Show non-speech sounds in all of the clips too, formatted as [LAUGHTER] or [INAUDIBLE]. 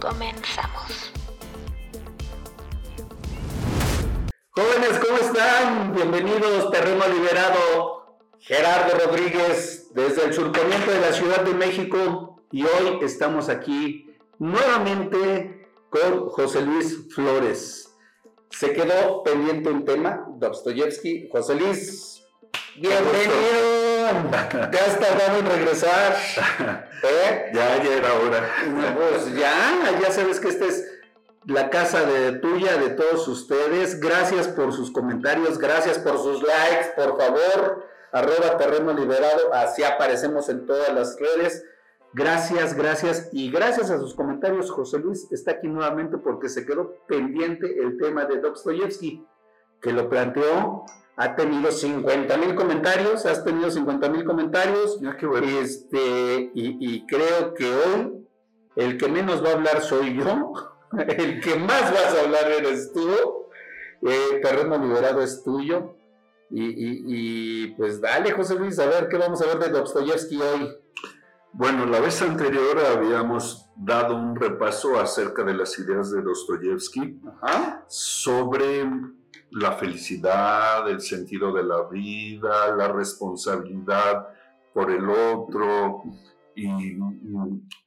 Comenzamos. Jóvenes, ¿cómo están? Bienvenidos, Terreno Liberado. Gerardo Rodríguez desde el surcamiento de la Ciudad de México y hoy estamos aquí nuevamente con José Luis Flores. Se quedó pendiente un tema, Dostoyevsky. José Luis, bienvenido. ¿Te has tardado en regresar? [LAUGHS] ¿Eh? Ya, ya era hora. Pues ya, ya sabes que esta es la casa de tuya, de todos ustedes. Gracias por sus comentarios, gracias por sus likes, por favor, arroba terreno liberado, así aparecemos en todas las redes. Gracias, gracias y gracias a sus comentarios, José Luis está aquí nuevamente porque se quedó pendiente el tema de Dostoyevsky, que lo planteó ha tenido 50 mil comentarios, has tenido 50 mil comentarios. Ya, qué bueno. Este, y, y, creo que hoy el que menos va a hablar soy yo, [LAUGHS] el que más vas a hablar eres tú, eh, Terreno Liberado es tuyo. Y, y, y, pues dale, José Luis, a ver qué vamos a ver de Dostoyevsky hoy. Bueno, la vez anterior habíamos dado un repaso acerca de las ideas de Dostoyevsky Ajá. sobre la felicidad, el sentido de la vida, la responsabilidad por el otro y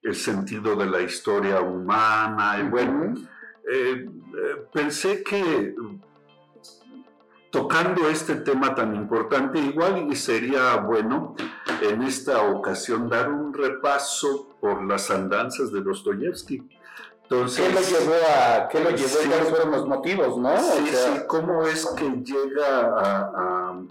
el sentido de la historia humana. Y bueno, eh, eh, pensé que tocando este tema tan importante, igual sería bueno en esta ocasión dar un repaso por las andanzas de Dostoyevsky. Entonces, ¿Qué lo llevó a, qué lo llevó sí, cuáles fueron los motivos, no? Sí, O sea, sí, cómo es que llega a, a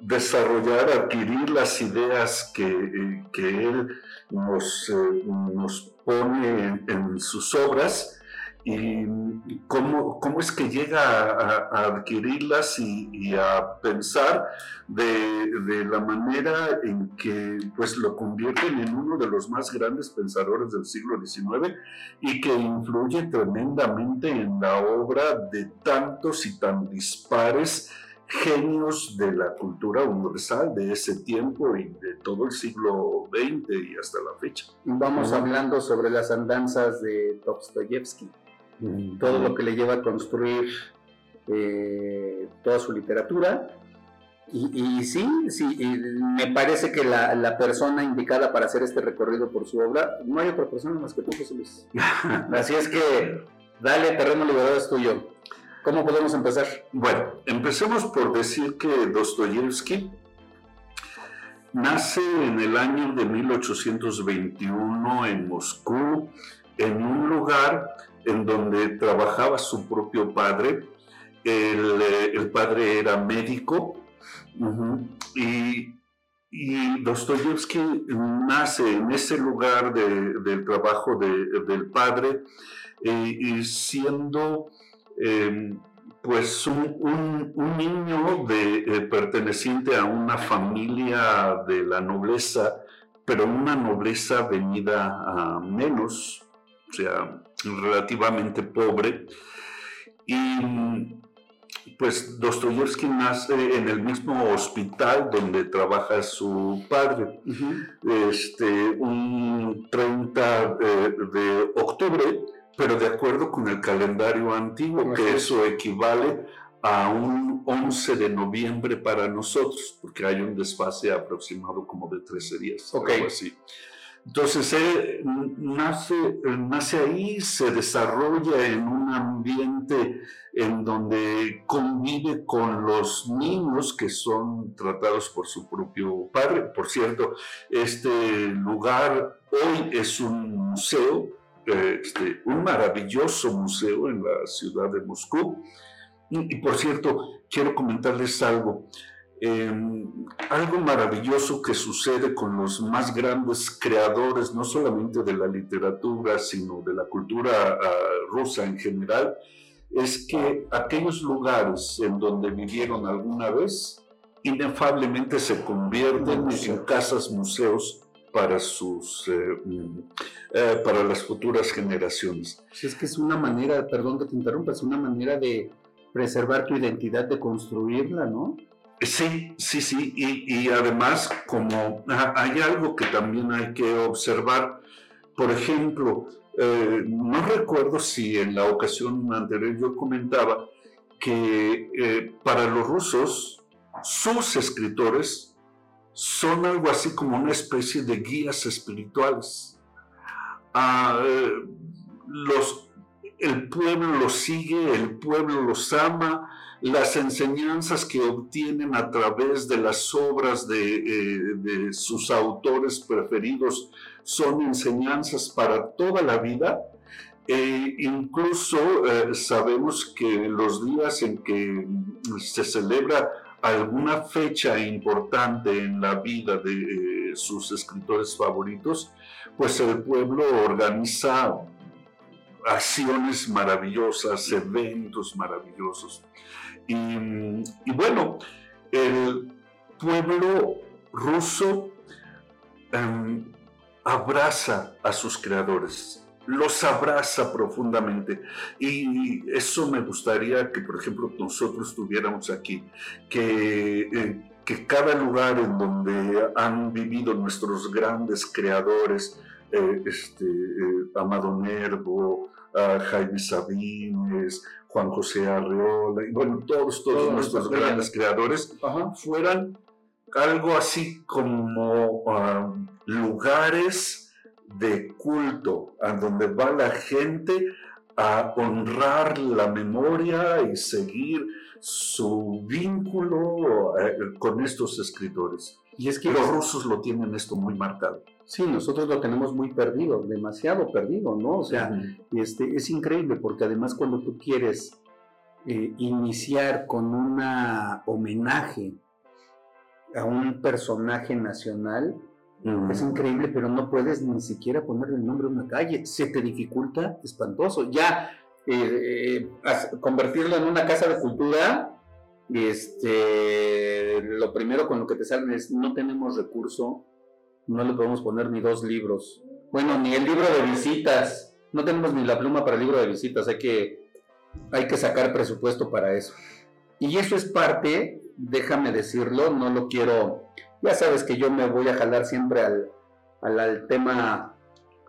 desarrollar, adquirir las ideas que, eh, que él nos, eh, nos pone en, en, sus obras y cómo, cómo es que llega a, a adquirirlas y, y, a pensar de, de, la manera en que pues, lo convierten en uno de los más grandes pensadores del siglo XIX y que influye tremendamente en la obra de tantos y tan dispares genios de la cultura universal de ese tiempo y de todo el siglo XX y hasta la fecha. Vamos uh -huh. hablando sobre las andanzas de Dostoyevsky, -huh. todo lo que le lleva a construir eh, toda su literatura. Y, y sí, sí y me parece que la, la, persona indicada para hacer este recorrido por su obra, no hay otra persona más que tú, José Luis. [LAUGHS] Así es que, dale, terreno liberado es tuyo. ¿Cómo podemos empezar? Bueno, empecemos por decir que Dostoyevsky nace en el año de 1821 en Moscú, en un lugar en donde trabajaba su propio padre. El, el padre era médico y, y Dostoyevsky nace en ese lugar de, del trabajo de, del padre eh, y siendo eh, pues un, un, un, niño de, eh, perteneciente a una familia de la nobleza, pero una nobleza venida a menos, o sea, relativamente pobre. Y pues Dostoyevsky nace en el mismo hospital donde trabaja su padre. Uh -huh. este, un 30 de, de octubre pero de acuerdo con el calendario antiguo, que eso equivale a un 11 de noviembre para nosotros, porque hay un desfase aproximado como de 13 días, okay. algo así. Entonces, él nace, nace ahí, se desarrolla en un ambiente en donde convive con los niños que son tratados por su propio padre. Por cierto, este lugar hoy es un museo, este, un maravilloso museo en la ciudad de Moscú. Y, por cierto, quiero comentarles algo. Em, algo maravilloso que sucede con los más grandes creadores, no solamente de la literatura, sino de la cultura ah, rusa en general, es que aquellos lugares en donde vivieron alguna vez, inefablemente se convierten en casas museos para sus eh, mm, eh, para las futuras generaciones. Es que es una manera, perdón que te interrumpa, es una manera de preservar tu identidad, de construirla, ¿no? Sí, sí, sí, y, además como hay algo que también hay que observar, por ejemplo, eh, no recuerdo si en la ocasión anterior yo comentaba que para los rusos sus escritores son algo así como una especie de guías espirituales. Ah, los, el pueblo los sigue, el pueblo los ama, las enseñanzas que obtienen a través de las obras de, eh, sus autores preferidos son enseñanzas para toda la vida. E incluso eh, sabemos que los días en que se celebra alguna fecha importante en la vida de eh, sus escritores favoritos, pues el pueblo organiza acciones maravillosas, eventos maravillosos. Y, bueno, el pueblo ruso em, abraza a sus creadores, los abraza profundamente. Y eso me gustaría que, por ejemplo, nosotros tuviéramos aquí, que, eh, que cada lugar en donde han vivido nuestros grandes creadores, eh, este, eh, Amado Nervo, Jaime Sabines, Juan José Arreola, y bueno, todos, todos, nuestros grandes creadores, fueran algo así como ah, lugares de culto, a donde va la gente a honrar la memoria y seguir su vínculo eh, con estos escritores. Y es que los rusos lo tienen esto muy marcado. Sí, nosotros lo tenemos muy perdido, demasiado perdido, ¿no? O sea, este, es increíble porque además cuando tú quieres eh, iniciar con un homenaje a un personaje nacional, es increíble, pero no puedes ni siquiera ponerle el nombre a una calle. Se te dificulta espantoso. Ya eh, eh, convertirlo en una casa de cultura, este, lo primero con lo que te salen es no tenemos recurso, no le podemos poner ni dos libros. Bueno, ni el libro de visitas. No tenemos ni la pluma para el libro de visitas. Hay que, hay que sacar presupuesto para eso. Y eso es parte, déjame decirlo, no lo quiero ya sabes que yo me voy a jalar siempre al, al, tema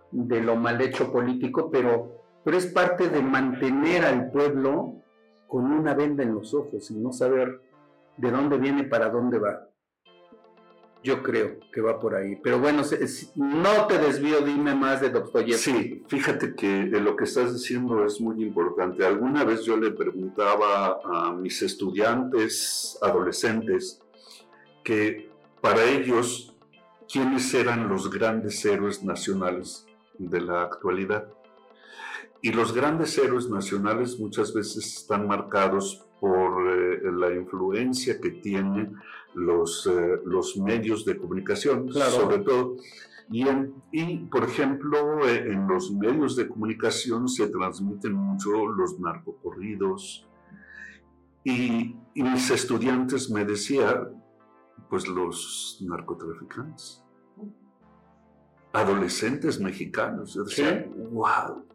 de lo mal hecho político, pero, pero es parte de mantener al pueblo con una venda en los ojos y no saber de dónde viene para dónde va. Yo creo que va por ahí. Pero bueno, no te desvío, dime más de Dostoyevsky. Sí, fíjate que lo que estás diciendo es muy importante. Alguna vez yo le preguntaba a mis estudiantes adolescentes que para ellos, ¿quiénes eran los grandes héroes nacionales de la actualidad? Y los grandes héroes nacionales muchas veces están marcados por eh, la influencia que tienen los, eh, los medios de comunicación, sobre todo. Y, y, por ejemplo, eh, en los medios de comunicación se transmiten mucho los narcocorridos. Y, y mis estudiantes me decían, pues los narcotraficantes. Adolescentes mexicanos. Yo decía, wow.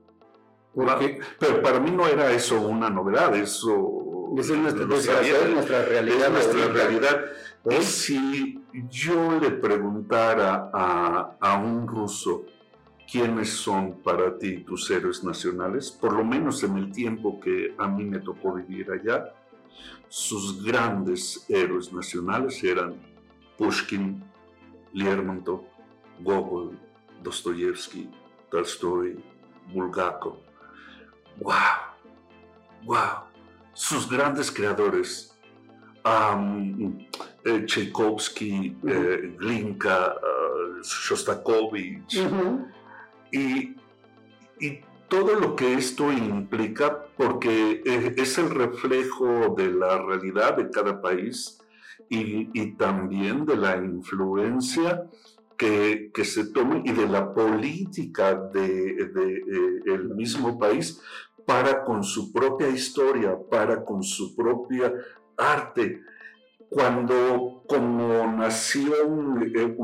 Pero para mí no era eso una novedad, eso es nuestra, nuestra realidad. Es nuestra realidad. ¿Eh? Si yo le preguntara a, a un ruso, quiénes son para ti tus héroes nacionales, por lo menos en el tiempo que a mí me tocó vivir allá, sus grandes héroes nacionales eran Pushkin, Lermontov, Gogol, Dostoyevsky, Tolstoy, Bulgakov. ¡Wow! ¡Wow! Sus grandes creadores, eh, Tchaikovsky, eh, Glinka, uh, Shostakovich, y, y todo lo que esto implica, porque es el reflejo de la realidad de cada país y, también de la influencia que, se tome y de la política del de, eh, el mismo país para con su propia historia, para con su propia arte. Cuando como nación, eh,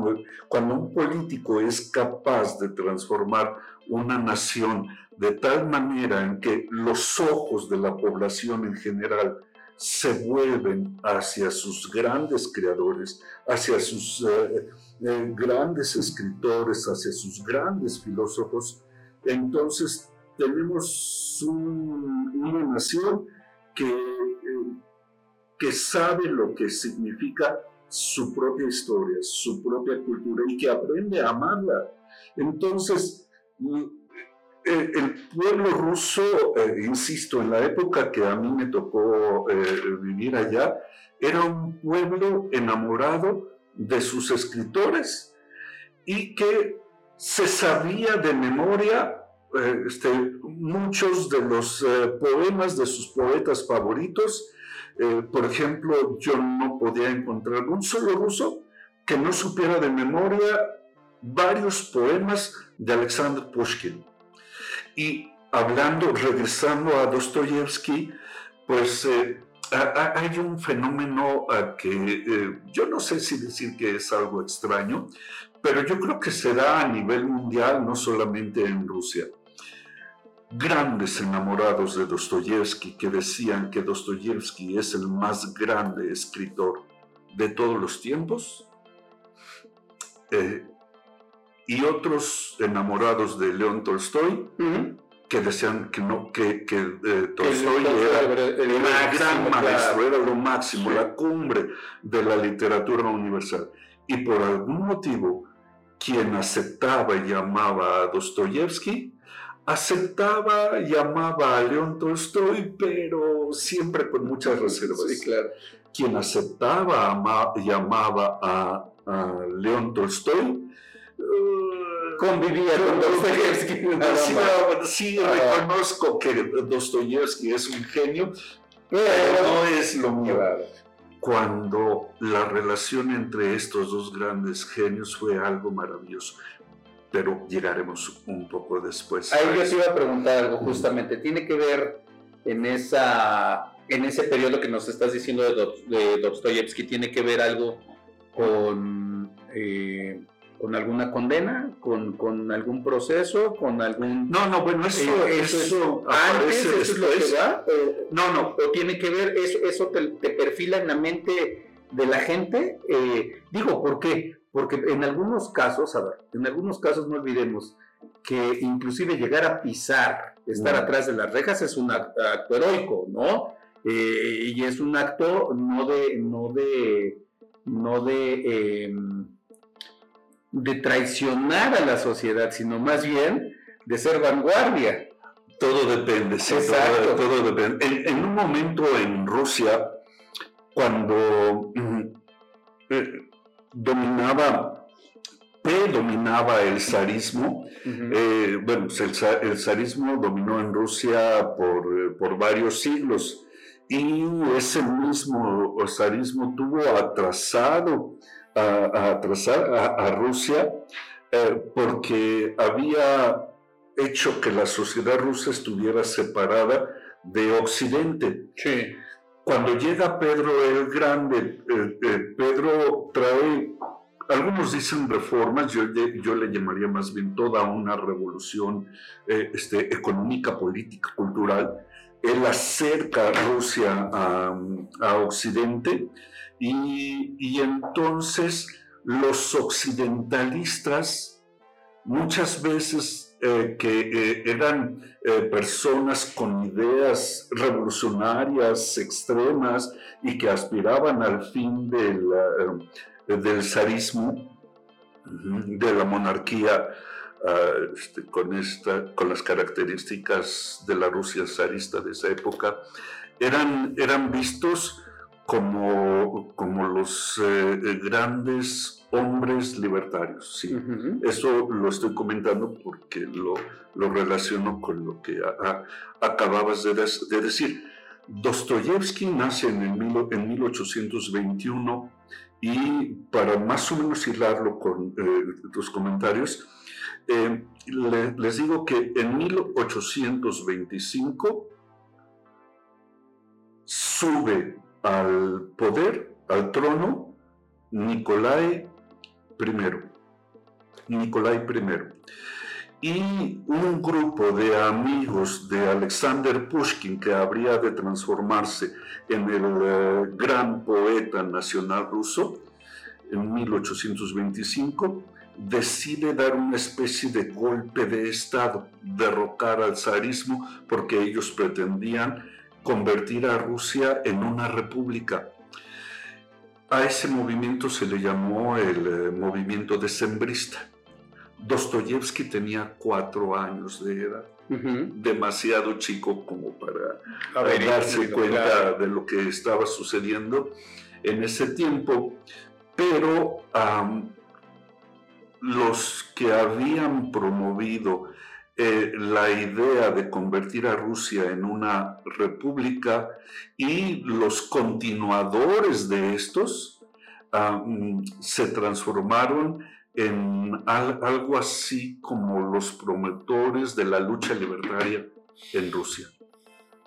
cuando un político es capaz de transformar una nación de tal manera en que los ojos de la población en general se vuelven hacia sus grandes creadores, hacia sus eh, eh, grandes escritores, hacia sus grandes filósofos, entonces tenemos una nación que, eh, que sabe lo que significa su propia historia, su propia cultura y que aprende a amarla. Entonces, el pueblo ruso, eh, insisto, en la época que a mí me tocó eh, vivir allá, era un pueblo enamorado de sus escritores y que se sabía de memoria este, muchos de los poemas de sus poetas favoritos. por ejemplo, yo no podía encontrar un solo ruso que no supiera de memoria varios poemas de Alexander Pushkin. Y hablando, regresando a Dostoyevsky, pues eh, hay un fenómeno que eh, yo no sé si decir que es algo extraño, pero yo creo que se da a nivel mundial, no solamente en Rusia. Grandes enamorados de Dostoyevsky que decían que Dostoyevsky es el más grande escritor de todos los tiempos. Eh, y otros enamorados de León Tolstoy, que decían que no, que, que eh, Tolstoy era, el, gran maestro, era lo máximo, la cumbre de la literatura universal. Y por algún motivo, quien aceptaba y amaba a Dostoyevsky, aceptaba y amaba a León Tolstoy, pero siempre con muchas reservas. Sí, claro. Quien aceptaba y amaba a, a León Tolstoy, convivía con Dostoyevsky. Sí, reconozco que Dostoyevsky es un genio, pero no es lo mío. Cuando la relación entre estos dos grandes genios fue algo maravilloso. Pero llegaremos un poco después. Ahí yo te iba a preguntar algo justamente. Tiene que ver en esa en ese periodo que nos estás diciendo de, Dostoyevsky, tiene que ver algo con eh, con alguna condena, con, con, algún proceso, con algún... No, no, bueno, eso, eh, eso, antes, eso es lo que va, no, no, o tiene que ver, eso, eso te, perfila en la mente de la gente, eh, digo, ¿por qué? Porque en algunos casos, a ver, en algunos casos no olvidemos que inclusive llegar a pisar, estar atrás de las rejas es un acto, heroico, ¿no? Eh, y es un acto no de, no de, no de, em, de traicionar a la sociedad, sino más bien de ser vanguardia. Todo depende, sí, Todo, depende. En, un momento en Rusia, cuando mm, eh, dominaba, predominaba el zarismo, eh, bueno, pues el, zarismo dominó en Rusia por, por varios siglos y ese mismo zarismo tuvo atrasado a, atrasar a, Rusia eh, porque había hecho que la sociedad rusa estuviera separada de Occidente. Cuando llega Pedro el Grande, eh, eh, Pedro trae, algunos dicen reformas, yo, yo, le llamaría más bien toda una revolución este, económica, política, cultural. Él acerca a Rusia a, a Occidente y, entonces los occidentalistas, muchas veces eh, que eh, eran eh, personas con ideas revolucionarias, extremas, y que aspiraban al fin del, del zarismo, de la monarquía, ah, este, con, esta, con las características de la Rusia zarista de esa época, eran, eran vistos como, como los grandes hombres libertarios. Sí. Eso lo estoy comentando porque lo, lo relaciono con lo que acababas de, de, decir. Dostoyevsky nace en, el, en 1821 y para más o menos hilarlo con eh, tus comentarios, eh, les digo que en 1825 sube al poder, al trono, Nicolai I. Nicolai I y un grupo de amigos de Alexander Pushkin, que habría de transformarse en el eh, gran poeta nacional ruso, en 1825, decide dar una especie de golpe de Estado, derrocar al zarismo, porque ellos pretendían convertir a Rusia en una república. A ese movimiento se le llamó el eh, movimiento decembrista. Dostoyevsky tenía cuatro años de edad, demasiado chico como para darse cuenta de lo que estaba sucediendo en ese tiempo, pero los que habían promovido eh, la idea de convertir a Rusia en una república y los continuadores de estos se transformaron en algo así como los promotores de la lucha libertaria en Rusia,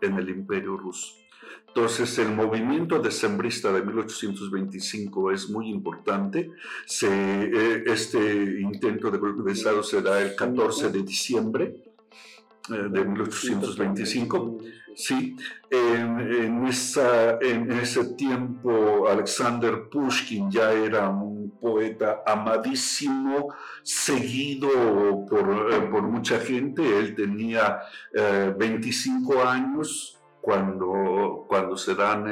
en el imperio ruso. Entonces, el movimiento decembrista de 1825 es muy importante. Eh, este intento de golpe de Estado se da el 14 de diciembre eh, de 1825. Sí, en, esa, en, ese tiempo Alexander Pushkin ya era un poeta amadísimo, seguido por, eh, por mucha gente. Él tenía 25 eh, años cuando, cuando se dan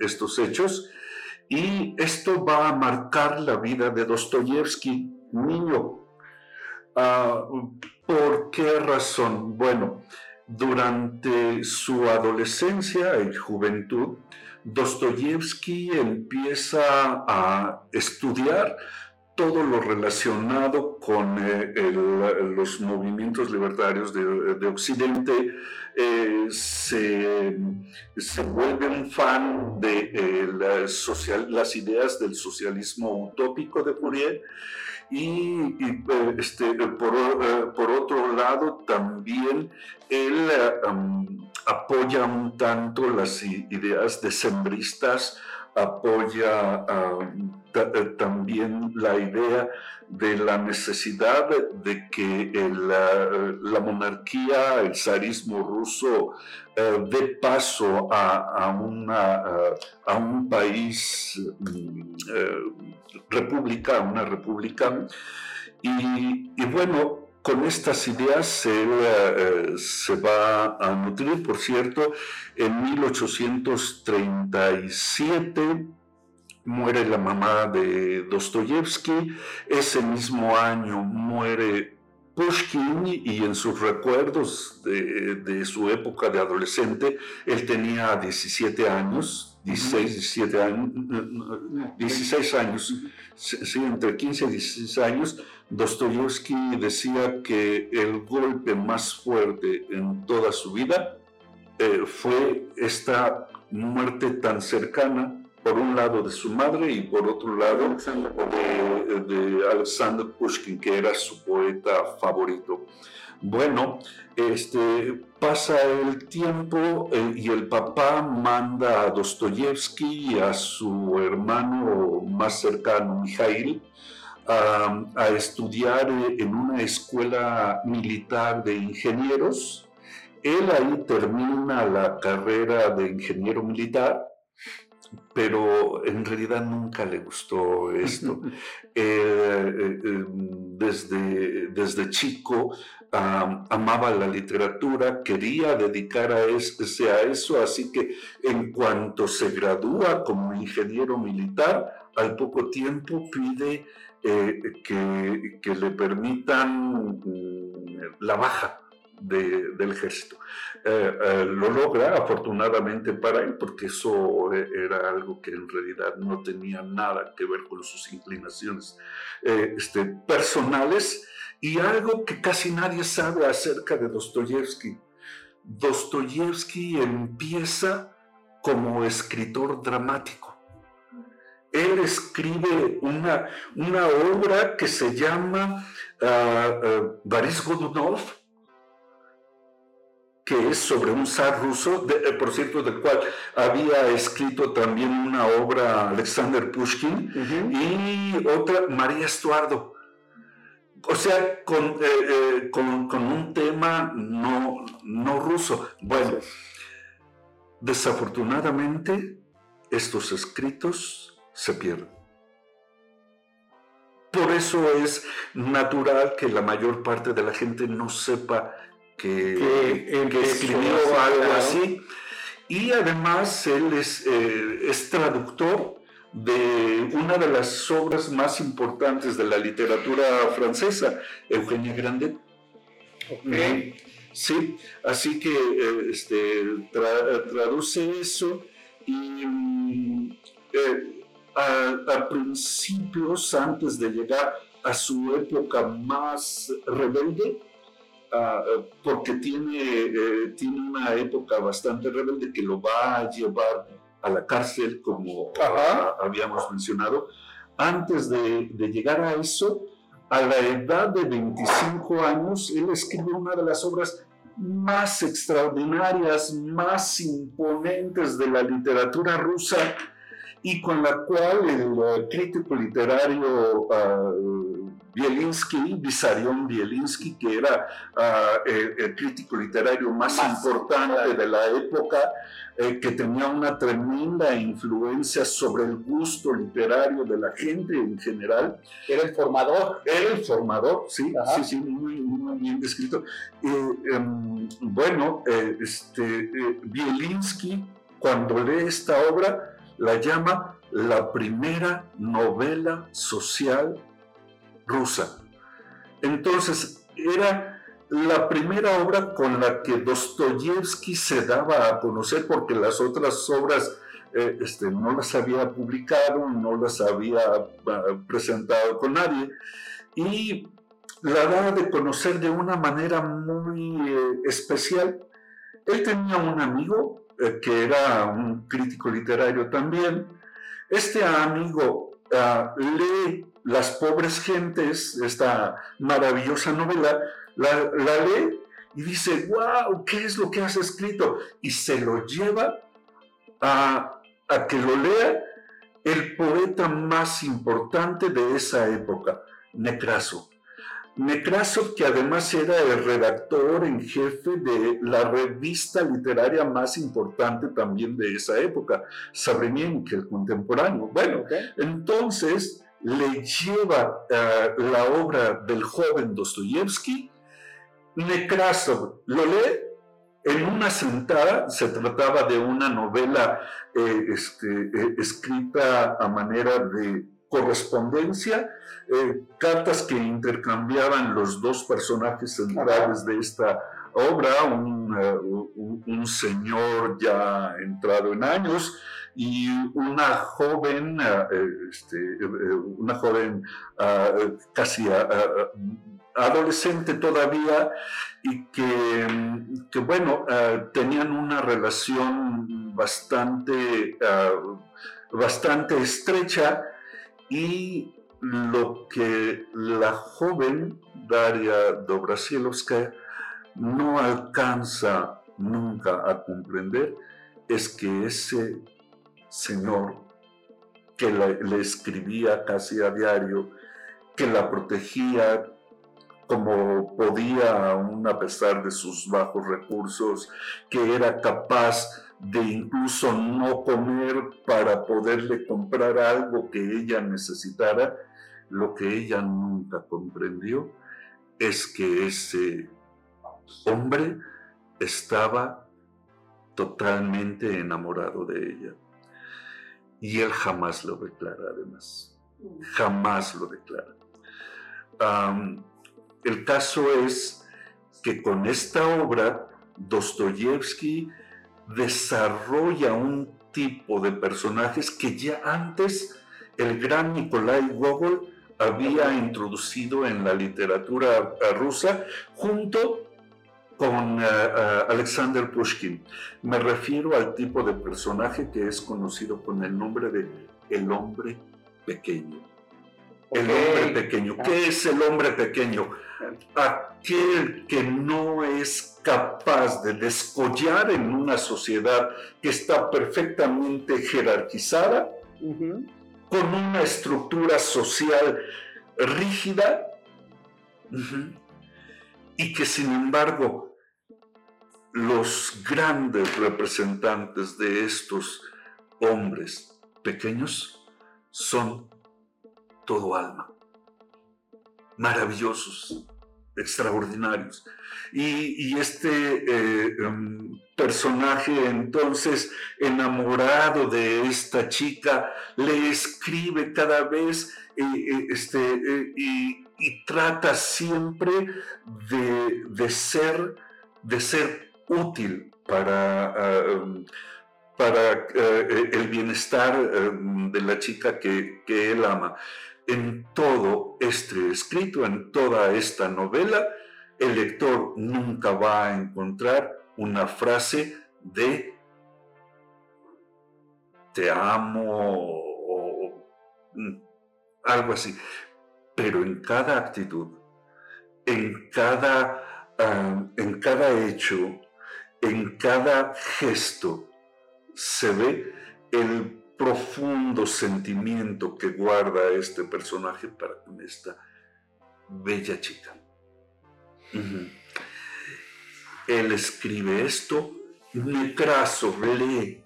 estos hechos. Y esto va a marcar la vida de Dostoyevsky, niño. Ah, ¿Por qué razón? Bueno, durante su adolescencia y juventud, Dostoyevsky empieza a estudiar todo lo relacionado con eh, los movimientos libertarios de, Occidente, eh, se, vuelve un fan de eh, las ideas del socialismo utópico de Fourier y, este, por, por, otro lado, también él apoya un tanto las ideas decembristas, apoya también la idea de la necesidad de que la, monarquía, el zarismo ruso, eh, dé paso a, una, a un país mm, eh, república, una república. Y, bueno, con estas ideas él se va a nutrir, por cierto, en 1837 muere la mamá de Dostoyevsky, ese mismo año muere Pushkin y en sus recuerdos de, su época de adolescente, él tenía 17 años, 16, 17 años, 16 años, sí, entre 15 y 16 años, Dostoyevsky decía que el golpe más fuerte en toda su vida eh, fue esta muerte tan cercana por un lado de su madre y por otro lado de, de, Alexander Pushkin, que era su poeta favorito. Bueno, este, pasa el tiempo eh, y el papá manda a Dostoyevsky y a su hermano más cercano, Mikhail, a estudiar en una escuela militar de ingenieros. Él ahí termina la carrera de ingeniero militar pero en realidad nunca le gustó esto. [LAUGHS] Eh, eh, em, desde, desde chico amaba la literatura, quería dedicar a, ese, a eso, así que en cuanto se gradúa como ingeniero militar, al poco tiempo pide eh, que, que, le permitan mm, la baja del ejército. Eh, eh, lo logra afortunadamente para él porque eso eh, era algo que en realidad no tenía nada que ver con sus inclinaciones este, personales y algo que casi nadie sabe acerca de Dostoyevsky. Dostoyevsky empieza como escritor dramático. Él escribe una, una obra que se llama uh, Godunov, que es sobre un zar ruso, eh, por cierto, del cual había escrito también una obra Alexander Pushkin y otra María Estuardo. O sea, con, eh, con, con, un tema no, no ruso. Bueno, desafortunadamente estos escritos se pierden. Por eso es natural que la mayor parte de la gente no sepa que, escribió algo así. Y además él es, eh, es, traductor de una de las obras más importantes de la literatura francesa, Eugenia Grandet. Sí, así que eh, este, traduce eso y mm, eh, a, principios, antes de llegar a su época más rebelde, ah, porque tiene, eh, tiene una época bastante rebelde que lo va a llevar a la cárcel, como habíamos mencionado. Antes de, de, llegar a eso, a la edad de 25 años, él escribe una de las obras más extraordinarias, más imponentes de la literatura rusa y con la cual el crítico literario uh, Bielinski, Vissarion Bielinski, que era ah, el, crítico literario más, importante de la época, eh, que tenía una tremenda influencia sobre el gusto literario de la gente en general. Era el formador. Era el formador, sí, sí, sí, muy, bien descrito. Em, bueno, eh, este, eh, Bielinski, cuando lee esta obra, la llama la primera novela social rusa. Entonces, era la primera obra con la que Dostoyevsky se daba a conocer porque las otras obras eh, este, no las había publicado, no las había ah, presentado con nadie. Y la daba de conocer de una manera muy eh, especial. Él tenía un amigo eh, que era un crítico literario también. Este amigo ah, lee Las pobres gentes, esta maravillosa novela, la, lee y dice, wow, ¿qué es lo que has escrito? Y se lo lleva a, a que lo lea el poeta más importante de esa época, Necraso. Nekrasov, que además era el redactor en jefe de la revista literaria más importante también de esa época, Sabrinienko, el contemporáneo. Bueno, entonces le lleva eh, la obra del joven Dostoyevsky, Nekrasov lo lee en una sentada, se trataba de una novela eh, este, eh, escrita a manera de correspondencia, cartas que intercambiaban los dos personajes centrales de esta obra, un, señor ya entrado en años y una joven, eh, este, una joven ah, casi ah, ah, adolescente todavía y que, bueno, tenían una relación bastante, bastante estrecha y lo que la joven Daria Dobrasilovskaya no alcanza nunca a comprender es que ese señor que le escribía casi a diario, que la protegía como podía aún a pesar de sus bajos recursos, que era capaz de incluso no comer para poderle comprar algo que ella necesitara, lo que ella nunca comprendió es que ese hombre estaba totalmente enamorado de ella. Y él jamás lo declara, además. Jamás lo declara. el caso es que con esta obra, Dostoyevsky desarrolla un tipo de personajes que ya antes el gran Nikolai Gogol había introducido en la literatura rusa junto con eh, eh, Alexander Pushkin. Me refiero al tipo de personaje que es conocido con el nombre de el hombre pequeño. El hombre pequeño. ¿Qué ah. es el hombre pequeño? Aquel que no es capaz de descollar en una sociedad que está perfectamente jerarquizada, con una estructura social rígida, y que sin embargo los grandes representantes de estos hombres pequeños son todo alma, maravillosos, extraordinarios. Y, este eh, em, personaje entonces enamorado de esta chica le escribe cada vez eh, eh, este, y, trata siempre de, ser, de ser útil para, em, para el bienestar em, de la chica que, que él ama en todo este escrito, en toda esta novela, el lector nunca va a encontrar una frase de te amo o, algo así. Pero en cada actitud, en cada, ah, en cada hecho, en cada gesto, se ve el profundo sentimiento que guarda este personaje para con esta bella chica. Él escribe esto, Necraso lee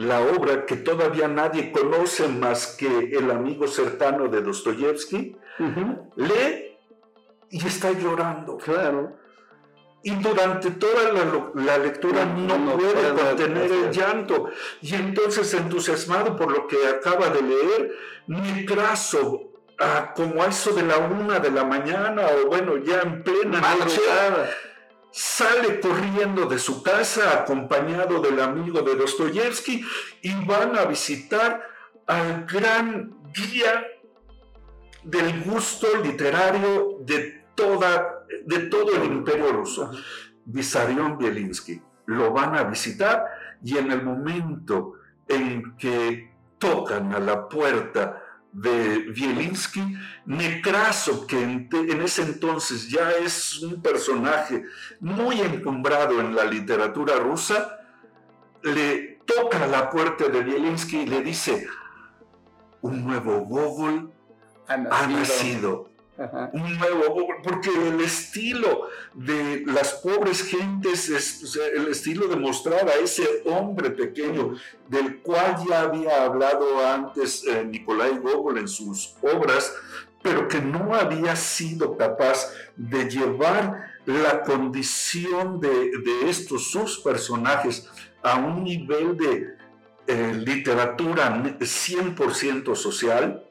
la obra que todavía nadie conoce más que el amigo cercano de Dostoyevsky, lee y está llorando. Claro. Y durante toda la, lectura no, puede contener el llanto. Y entonces, entusiasmado por lo que acaba de leer, Necraso Ah, como a eso de la una de la mañana o bueno, ya en plena noche, sale corriendo de su casa acompañado del amigo de Dostoyevsky y van a visitar al gran guía del gusto literario de, toda, de todo el imperio ruso, Vissarion Bielinski. Lo van a visitar y en el momento en que tocan a la puerta de Bielinski, Necraso, que en, ese entonces ya es un personaje muy encumbrado en la literatura rusa, le toca la puerta de Bielinski y le dice, un nuevo Gogol ha nacido un nuevo, porque el estilo de las pobres gentes es el estilo de mostrar a ese hombre pequeño del cual ya había hablado antes eh, Nicolai Gogol en sus obras, pero que no había sido capaz de llevar la condición de, estos sus personajes a un nivel de eh, literatura 100% social,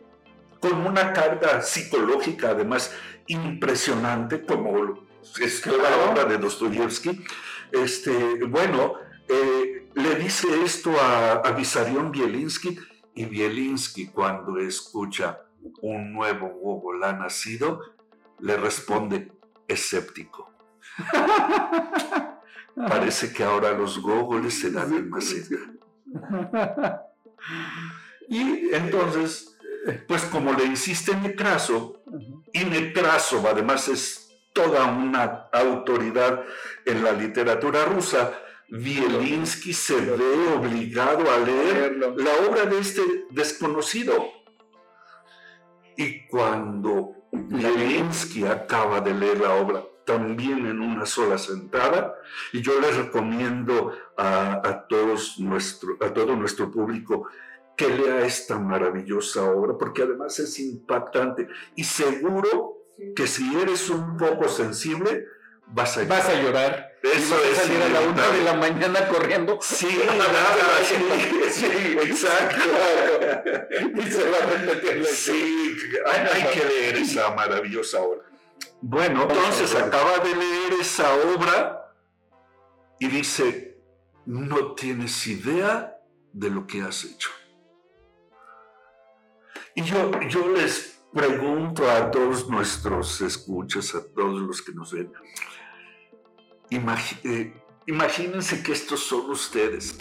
con una carga psicológica además impresionante, como es la obra de Dostoyevsky. Este, bueno, eh, le dice esto a, a Vissarion Bielinski y Bielinski cuando escucha un nuevo Gogol ha nacido, le responde escéptico. [LAUGHS] Parece que ahora los Gogoles se dan en maceta. Y entonces pues como le insiste Necraso, y Necraso además es toda una autoridad en la literatura rusa, Bielinski se ve obligado a leer la obra de este desconocido. Y cuando Bielinski acaba de leer la obra, también en una sola sentada, y yo les recomiendo a, todos nuestro, a todo nuestro público que lea esta maravillosa obra, porque además es impactante y seguro que si eres un poco sensible, vas a llorar. Vas a llorar. Eso vas a salir a la una de la mañana corriendo. Sí, [LAUGHS] sí, exacto. Y se va a repetir. Sí, hay, hay que leer esa maravillosa obra. Bueno, entonces acaba de leer esa obra y dice, no tienes idea de lo que has hecho. Y yo, yo les pregunto a todos nuestros escuchas, a todos los que nos ven, eh, imagínense que estos son ustedes,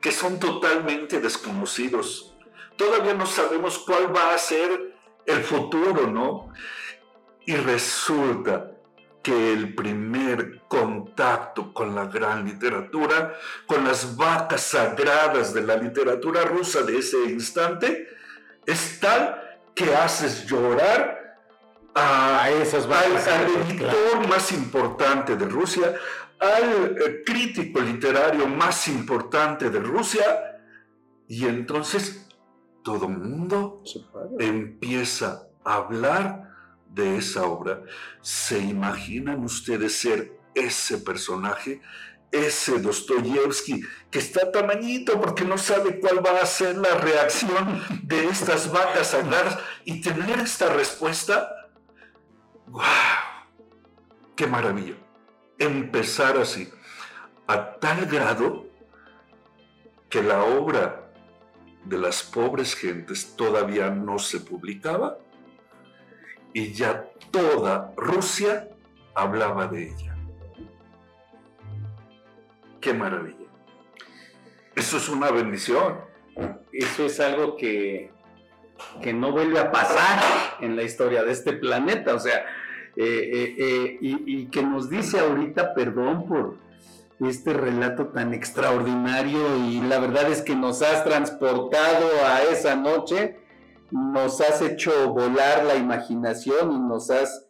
que son totalmente desconocidos. Todavía no sabemos cuál va a ser el futuro, ¿no? Y resulta que el primer contacto con la gran literatura, con las vacas sagradas de la literatura rusa de ese instante, es tal que haces llorar a, A esas al, editor más importante de Rusia, al eh, crítico literario más importante de Rusia, y entonces todo el mundo empieza a hablar de esa obra. ¿Se imaginan ustedes ser ese personaje? Ese Dostoyevsky que está tamañito porque no sabe cuál va a ser la reacción de estas vacas sagradas y tener esta respuesta. ¡Wow! ¡Qué maravilla! Empezar así, a tal grado que la obra de las pobres gentes todavía no se publicaba y ya toda Rusia hablaba de ella. ¡Qué maravilla! Eso es una bendición. Eso es algo que, que no vuelve a pasar en la historia de este planeta. O sea, eh, eh, eh, y, y que nos dice ahorita, perdón por este relato tan extraordinario y la verdad es que nos has transportado a esa noche, nos has hecho volar la imaginación y nos has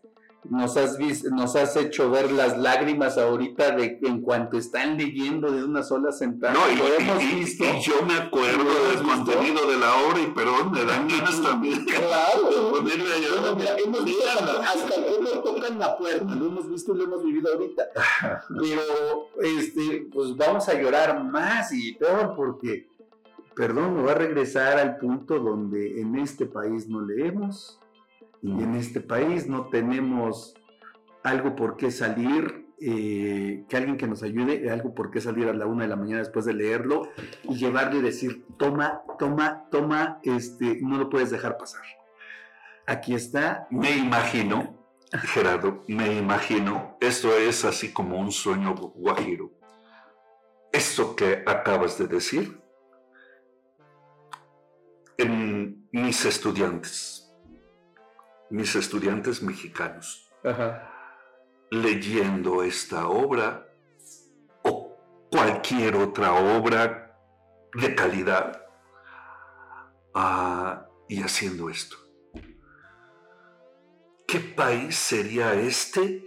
nos has, vis- nos has hecho ver las lágrimas ahorita de en cuanto están leyendo de una sola sentada. No, y, Lo hemos y- visto. y yo me acuerdo ¿Lo hemos del visto? contenido de la obra y perdón, me dan ganas también Claro. ponerle llorar. mira, hemos visto hasta cómo tocan la puerta, lo hemos visto y lo hemos vivido ahorita. Pero, este, pues vamos a llorar más y peor porque, perdón, me va a regresar al punto donde en este país no leemos y en este país no tenemos algo por qué salir, eh, que alguien que nos ayude, algo por qué salir a la una de la mañana después de leerlo y llevarle y decir, toma, toma, toma, este, no lo puedes dejar pasar. Aquí está, Me imagino, Gerardo, me imagino, esto es así como un sueño guajiro. Esto que acabas de decir, en mis estudiantes, mis estudiantes mexicanos, leyendo esta obra o cualquier otra obra de calidad ah, y haciendo esto. ¿Qué país sería este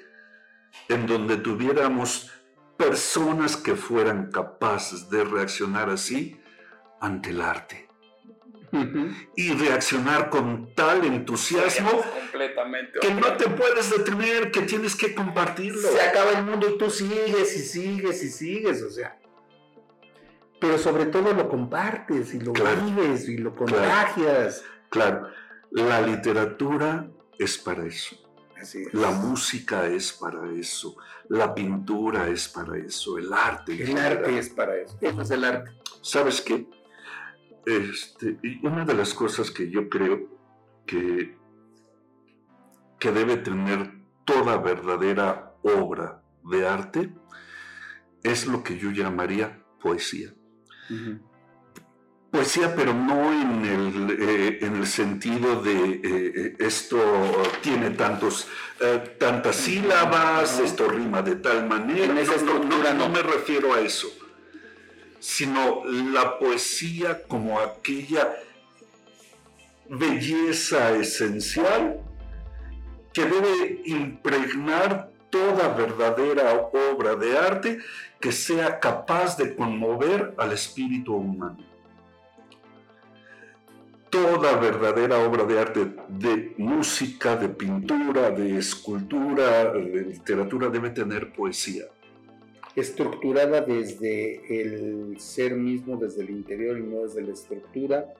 en donde tuviéramos personas que fueran capaces de reaccionar así ante el arte? Y reaccionar con tal entusiasmo completamente. que no te puedes detener, que tienes que compartirlo. Se acaba el mundo y tú sigues y sigues y sigues, o sea. Pero sobre todo lo compartes y lo Claro. vives y lo contagias. Claro, la literatura es para eso. Es. La música es para eso, la pintura es para eso, el arte. El arte es para eso. Eso es el arte. ¿Sabes qué? Este, y una de las cosas que yo creo que, que debe tener toda verdadera obra de arte es lo que yo llamaría poesía. Poesía, pero no en el, eh, en el sentido de eh, eh, esto tiene tantos, eh, tantas sílabas, esto rima de tal manera. En esa No, no, no, estructura no no. me refiero a eso, sino la poesía como aquella belleza esencial que debe impregnar toda verdadera obra de arte que sea capaz de conmover al espíritu humano. Toda verdadera obra de arte, de música, de pintura, de escultura, de literatura, debe tener poesía. Estructurada desde el ser mismo, desde el interior y no desde la estructura.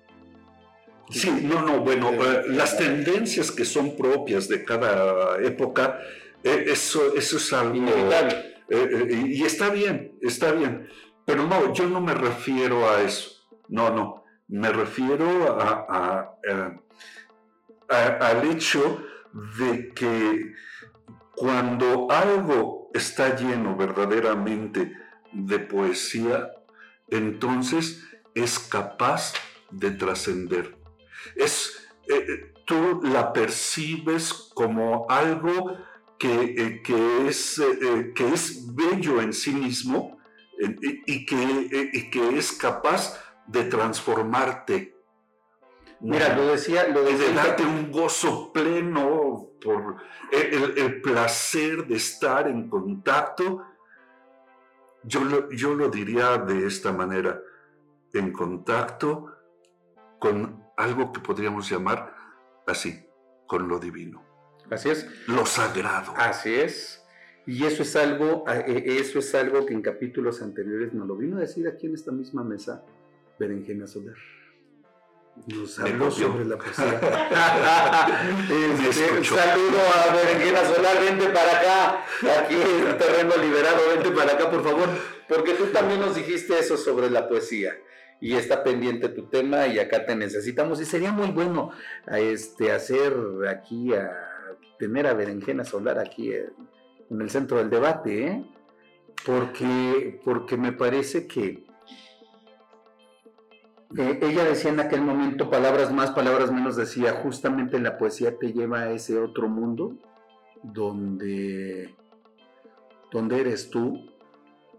Sí, no, no, bueno, eh, las tendencias que son propias de cada época, eh, eso, eso es algo... Inevitable. Eh, y está bien, está bien. Pero no, yo no me refiero a eso. No, no. Me refiero a, a- a- a- al hecho de que cuando algo está lleno verdaderamente de poesía, entonces es capaz de trascender. Es, eh, eh, tú la percibes como algo que, que, es, que es bello en sí mismo y que, que es capaz de transformarte. Mira, lo decía, lo de darte un gozo pleno por el, el, placer de estar en contacto. Yo lo, yo lo diría de esta manera, en contacto con algo que podríamos llamar así, con lo divino. Así es. Lo sagrado. Así es. Y eso es algo, e, eso es algo que en capítulos anteriores nos lo vino a decir aquí en esta misma mesa Berenjena Solar. Nos habló sobre la poesía. [LAUGHS] este, un saludo a Berenjena Solar, vente para acá, aquí en el terreno liberado, vente para acá por favor, porque tú también nos dijiste eso sobre la poesía. Y está pendiente tu tema y acá te necesitamos. Y sería muy bueno este, hacer aquí, a, tener a Berenjena Solar aquí en el centro del debate, ¿eh? porque, porque me parece que eh, ella decía en aquel momento palabras más, palabras menos, decía justamente la poesía te lleva a ese otro mundo donde, donde eres tú,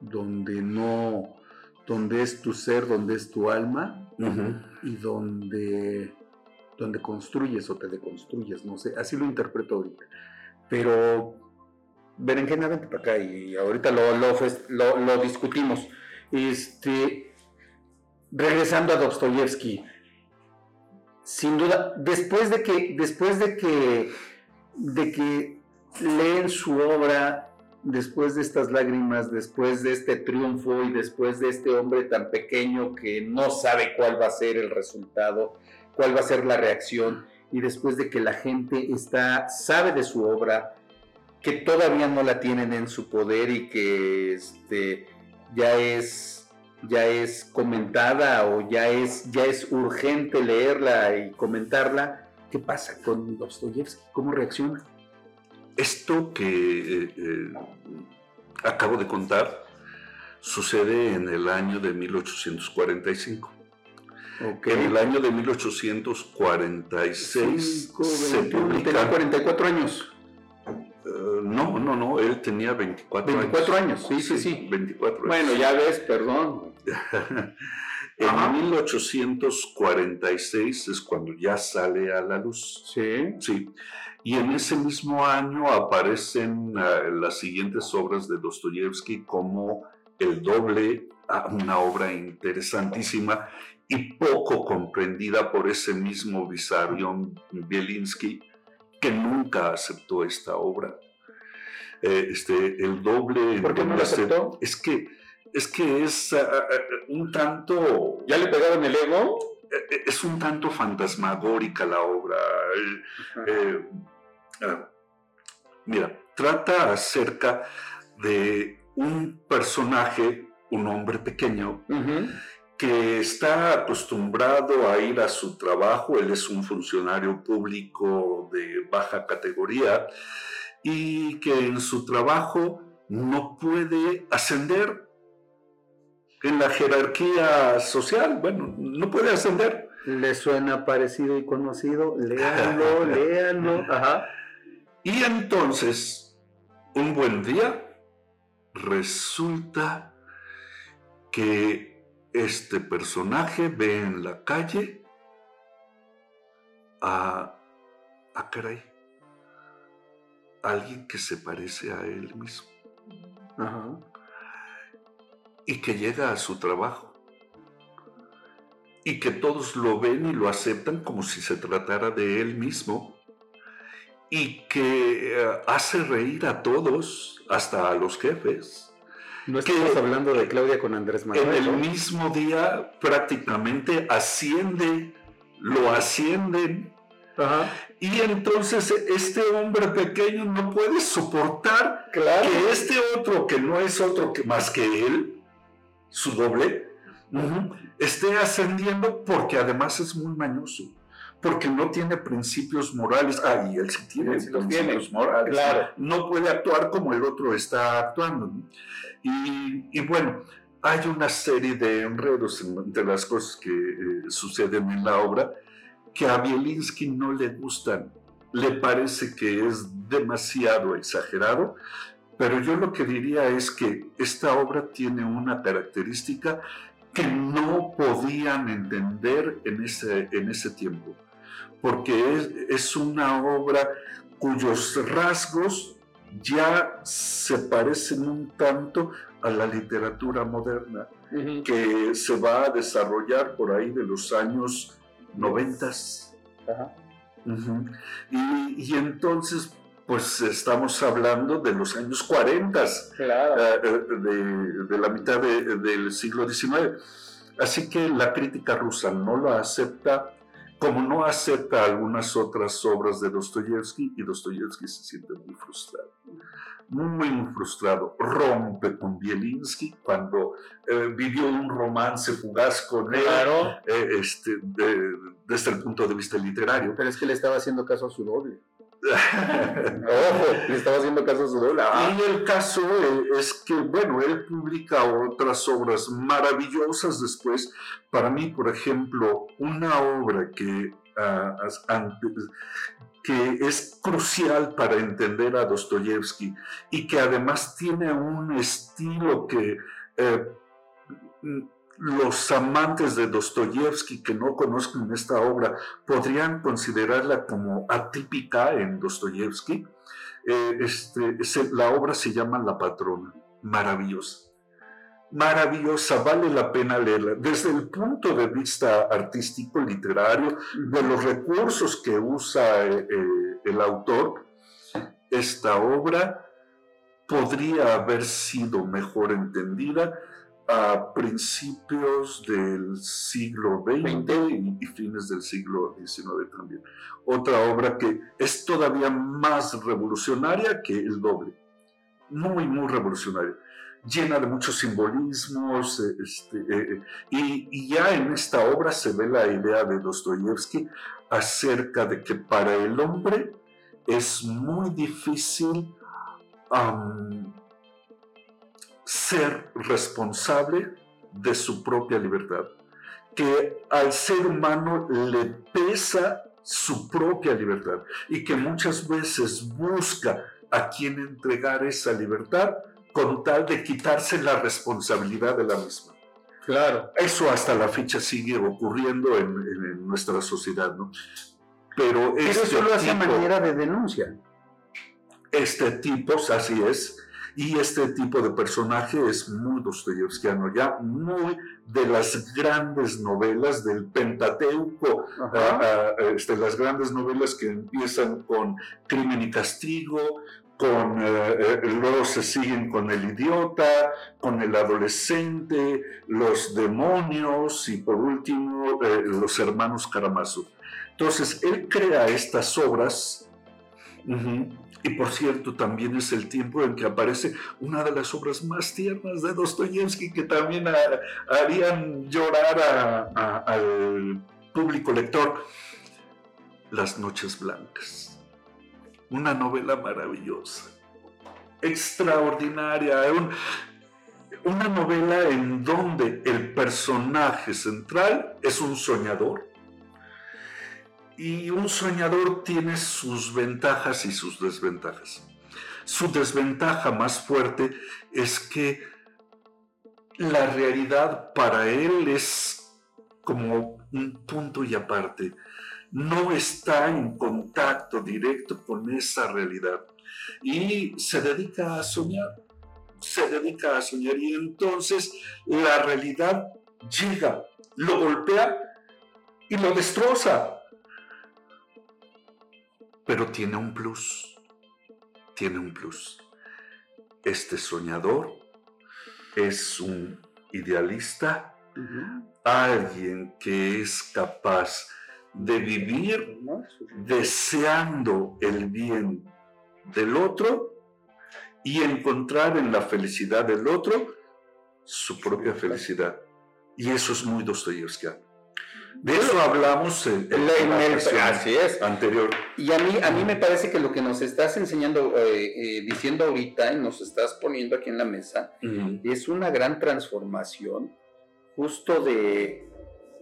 donde no, donde es tu ser, donde es tu alma y donde, donde construyes o te deconstruyes, no sé, así lo interpreto ahorita. Pero Berenjena, vente para acá y ahorita lo, lo, lo, discutimos. Este, regresando a Dostoyevsky, sin duda, después de que, después de que, de que leen su obra, después de estas lágrimas, después de este triunfo y después de este hombre tan pequeño que no sabe cuál va a ser el resultado, cuál va a ser la reacción, y después de que la gente está, sabe de su obra, que todavía no la tienen en su poder y que este, ya es ya es comentada o ya es, ya es urgente leerla y comentarla, ¿qué pasa con Dostoyevsky? ¿Cómo reacciona? Esto que eh, eh, acabo de contar sucede en el año de 1845. En el año de 1846 se publica... 44 años. No, no, no, él tenía 24, 24 años. sí, sí, sí. 24 años. Bueno, ya ves, perdón. [LAUGHS] en 1846 es cuando ya sale a la luz. Sí. Sí. Y en ese mismo año aparecen uh, las siguientes obras de Dostoyevsky como El doble, uh, una obra interesantísima y poco comprendida por ese mismo Vissarion Bielinski, que nunca aceptó esta obra. Eh, este, el doble... ¿Por qué no aceptó? Es que es, que es uh, un tanto... ¿Ya le pegaron el ego? Eh, es un tanto fantasmagórica la obra. Eh, mira, trata acerca de un personaje, un hombre pequeño, uh -huh que está acostumbrado a ir a su trabajo, él es un funcionario público de baja categoría y que en su trabajo no puede ascender en la jerarquía social, bueno, no puede ascender. ¿Le suena parecido y conocido? Léanlo, [LAUGHS] léanlo. Ajá. Y entonces, un buen día, resulta que este personaje ve en la calle a, a caray, alguien que se parece a él mismo. Ajá. Y que llega a su trabajo. Y que todos lo ven y lo aceptan como si se tratara de él mismo. Y que uh, hace reír a todos, hasta a los jefes. No estamos que, hablando de Claudia con Andrés Manuel. En el ¿no? mismo día prácticamente asciende, lo ascienden. Ajá. Y entonces este hombre pequeño no puede soportar claro. que este otro, que no es otro que más que él, su doble, uh -huh, esté ascendiendo porque además es muy mañoso. Porque no tiene principios morales. Ah, y él sí tiene Sí principios tiene, morales. claro. No puede actuar como el otro está actuando. ¿no? Y, y bueno, hay una serie de enredos entre las cosas que eh, suceden en la obra que a Bielinski no le gustan. Le parece que es demasiado exagerado, pero yo lo que diría es que esta obra tiene una característica que no podían entender en ese, en ese tiempo, porque es, es una obra cuyos rasgos ya se parecen un tanto a la literatura moderna que se va a desarrollar por ahí de los años noventas. Y, y entonces, pues estamos hablando de los años 40, Claro. eh, de, de la mitad de- del siglo XIX. Así que la crítica rusa no lo acepta, como no acepta algunas otras obras de Dostoyevsky, y Dostoyevsky se siente muy frustrado. Muy, muy frustrado. Rompe con Bielinski cuando eh, vivió un romance fugaz con él, Claro. eh, este, de- desde el punto de vista literario. Pero es que le estaba haciendo caso a su doble. [LAUGHS] Ojo, le estaba haciendo caso a su doble. Ah, Y el caso es que, bueno, él publica otras obras maravillosas después. Para mí, por ejemplo, una obra que, ah, as- antes- que es crucial para entender a Dostoyevsky y que además tiene un estilo que eh, los amantes de Dostoyevsky que no conozcan esta obra podrían considerarla como atípica en Dostoyevsky. Eh, este, la obra se llama La Patrona, maravillosa. Maravillosa, vale la pena leerla. Desde el punto de vista artístico, literario, de los recursos que usa eh, eh, el autor, esta obra podría haber sido mejor entendida a principios del siglo XX y, y fines del siglo XIX también. Otra obra que es todavía más revolucionaria que el doble. Muy, muy revolucionaria. Llena de muchos simbolismos. eh, este, eh, eh, y, y ya en esta obra se ve la idea de Dostoyevsky acerca de que para el hombre es muy difícil ser responsable de su propia libertad, que al ser humano le pesa su propia libertad y que muchas veces busca a quien entregar esa libertad con tal de quitarse la responsabilidad de la misma. claro. Eso hasta la fecha sigue ocurriendo en, en- en nuestra sociedad, ¿no? Pero, Pero este eso lo hace a tipo- manera de denuncia. este tipo, así es, y este tipo de personaje es muy dostoyevskiano, ya muy de las grandes novelas del Pentateuco, ah, ah, este, las grandes novelas que empiezan con Crimen y Castigo, con, eh, eh, luego se siguen con El Idiota, con El Adolescente, Los Demonios y por último eh, Los Hermanos Karamazov. Entonces, él crea estas obras. Y por cierto, también es el tiempo en que aparece una de las obras más tiernas de Dostoyevsky que también ha- harían llorar al público lector. Las Noches Blancas. Una novela maravillosa, extraordinaria, un- una novela en donde el personaje central es un soñador y un soñador tiene sus ventajas y sus desventajas. Su desventaja más fuerte es que la realidad para él es como un punto y aparte. No está en contacto directo con esa realidad y se dedica a soñar. Se dedica a soñar y entonces la realidad llega, lo golpea y lo destroza pero tiene un plus. Tiene un plus. Este soñador es un idealista, alguien que es capaz de vivir deseando el bien del otro y encontrar en la felicidad del otro su propia felicidad. Y eso es muy dostoyevskiano. De eso hablamos en, en la- en el- así es. anterior. Y a mí, a mí me parece que lo que nos estás enseñando, eh, eh, diciendo ahorita y nos estás poniendo aquí en la mesa, es una gran transformación justo de,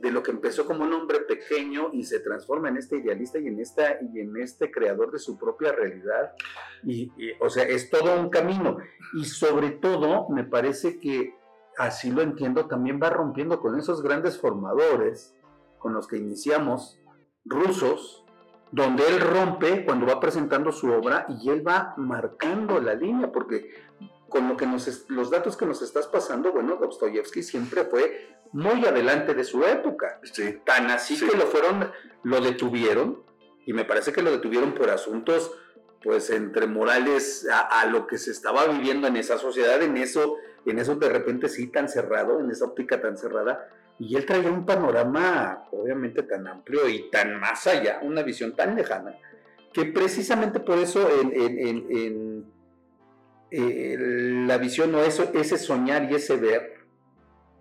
de lo que empezó como un hombre pequeño y se transforma en este idealista y en, esta, y en este creador de su propia realidad. Y, y, o sea, es todo un camino. Y sobre todo, me parece que, así lo entiendo, también va rompiendo con esos grandes formadores con los que iniciamos, rusos, donde él rompe cuando va presentando su obra y él va marcando la línea, porque con lo que nos los datos que nos estás pasando, bueno, Dostoyevsky siempre fue muy adelante de su época. Sí. Tan así Sí. que lo fueron, lo detuvieron, y me parece que lo detuvieron por asuntos, pues, entre morales a, a lo que se estaba viviendo en esa sociedad, en eso, en eso de repente sí tan cerrado, en esa óptica tan cerrada, y él traía un panorama obviamente tan amplio y tan más allá, una visión tan lejana, que precisamente por eso en, en- en- eh, la visión o eso, ese soñar y ese ver,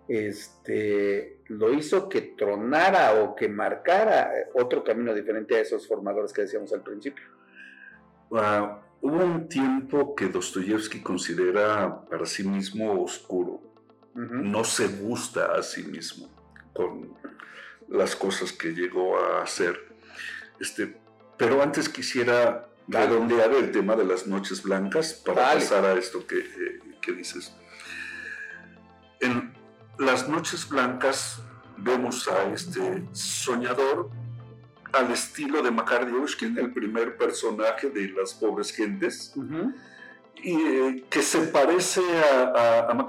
este, lo hizo que tronara o que marcara otro camino diferente a esos formadores que decíamos al principio. Ah, hubo un tiempo que Dostoyevsky considera para sí mismo oscuro. No se gusta a sí mismo con las cosas que llegó a hacer. Este, pero antes quisiera Dale. redondear el tema de las noches blancas para Dale. pasar a esto que, eh, que dices. En las noches blancas vemos a este soñador al estilo de Makar Diushkin, el primer personaje de Las Pobres Gentes, eh, que se parece a, a, a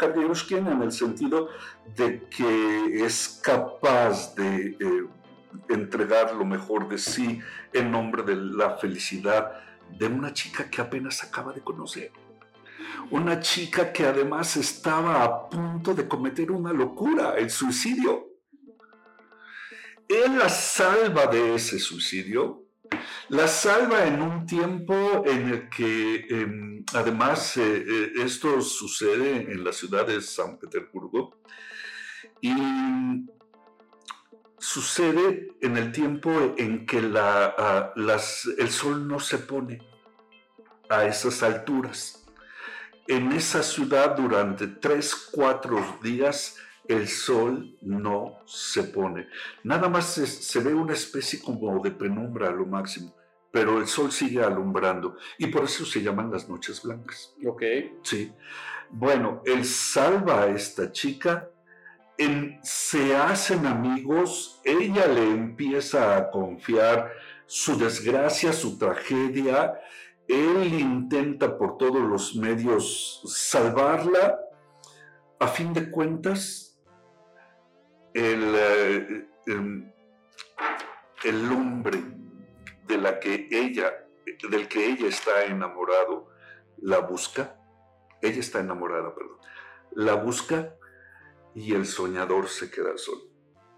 en el sentido de que es capaz de eh, entregar lo mejor de sí en nombre de la felicidad de una chica que apenas acaba de conocer. Una chica que además estaba a punto de cometer una locura, el suicidio. Él la salva de ese suicidio, la salva en un tiempo en el que eh, además eh, eh, esto sucede en la ciudad de San Petersburgo y sucede en el tiempo en que la, el sol no se pone a esas alturas. En esa ciudad durante tres, cuatro días el sol no se pone. Nada más se, se ve una especie como de penumbra a lo máximo, pero el sol sigue alumbrando y por eso se llaman las noches blancas. Ok. Sí. Bueno, él salva a esta chica, en- se hacen amigos, ella le empieza a confiar su desgracia, su tragedia, él intenta por todos los medios salvarla. A fin de cuentas, el, eh, em, el hombre de la que ella, del que ella está enamorado, la busca. Ella está enamorada, perdón. La busca y el soñador se queda solo.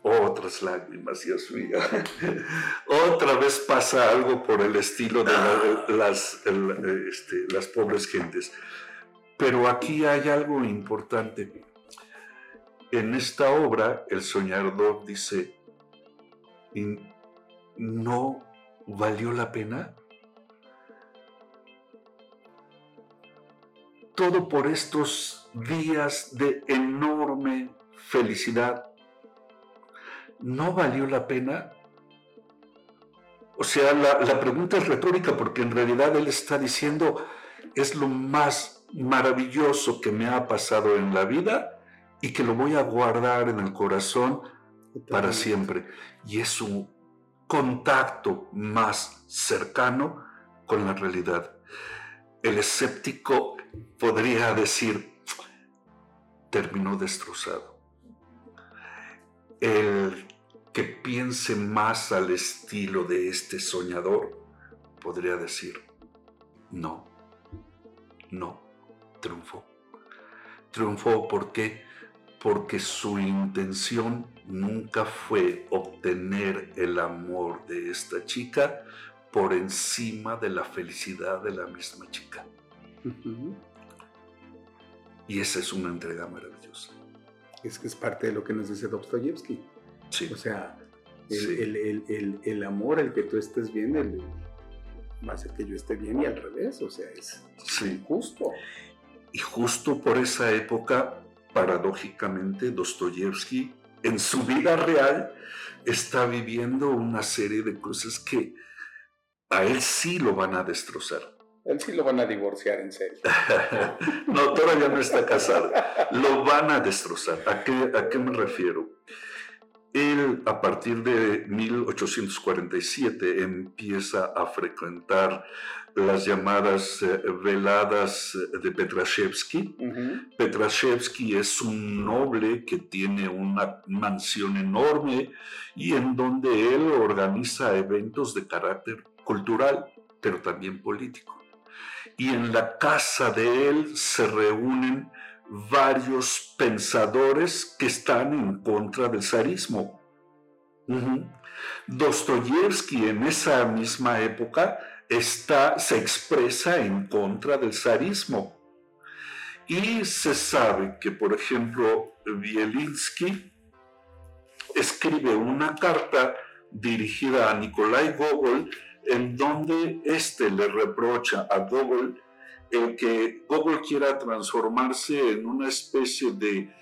Otras lágrimas, Dios [LAUGHS] mío. Otra vez pasa algo por el estilo de la- las, este, las pobres gentes. Pero aquí hay algo importante. En esta obra, el soñador dice, "¿Y ¿no valió la pena? Todo por estos días de enorme felicidad. ¿No valió la pena? O sea, la, la pregunta es retórica porque en realidad él está diciendo, es lo más maravilloso que me ha pasado en la vida y que lo voy a guardar en el corazón para siempre. Y es un contacto más cercano con la realidad. El escéptico podría decir, terminó destrozado. El que piense más al estilo de este soñador podría decir, no, no, triunfó. Triunfó porque porque su intención nunca fue obtener el amor de esta chica por encima de la felicidad de la misma chica. Y esa es una entrega maravillosa. Es que es parte de lo que nos dice Dostoyevsky. Sí, O sea, El, Sí. el- el- el- el amor al que tú estés bien el- va a hacer que yo esté bien y al revés, o sea, es Sí. justo. Y justo por esa época, paradójicamente, Dostoyevsky en su vida real está viviendo una serie de cosas que a él sí lo van a destrozar. Él sí lo van a divorciar en serio. [LAUGHS] no, todavía no está casado. Lo van a destrozar. ¿A qué, a qué me refiero? Él, a partir de 1847, empieza a frecuentar las llamadas eh, veladas eh, de Petrashevsky. Petrashevsky es un noble que tiene una mansión enorme y en donde él organiza eventos de carácter cultural, pero también político. Y en la casa de él se reúnen varios pensadores que están en contra del zarismo. Dostoyevsky en esa misma época está, se expresa en contra del zarismo. Y se sabe que, por ejemplo, Bielinski escribe una carta dirigida a Nikolai Gogol en donde éste le reprocha a Gogol el que Gogol quiera transformarse en una especie de,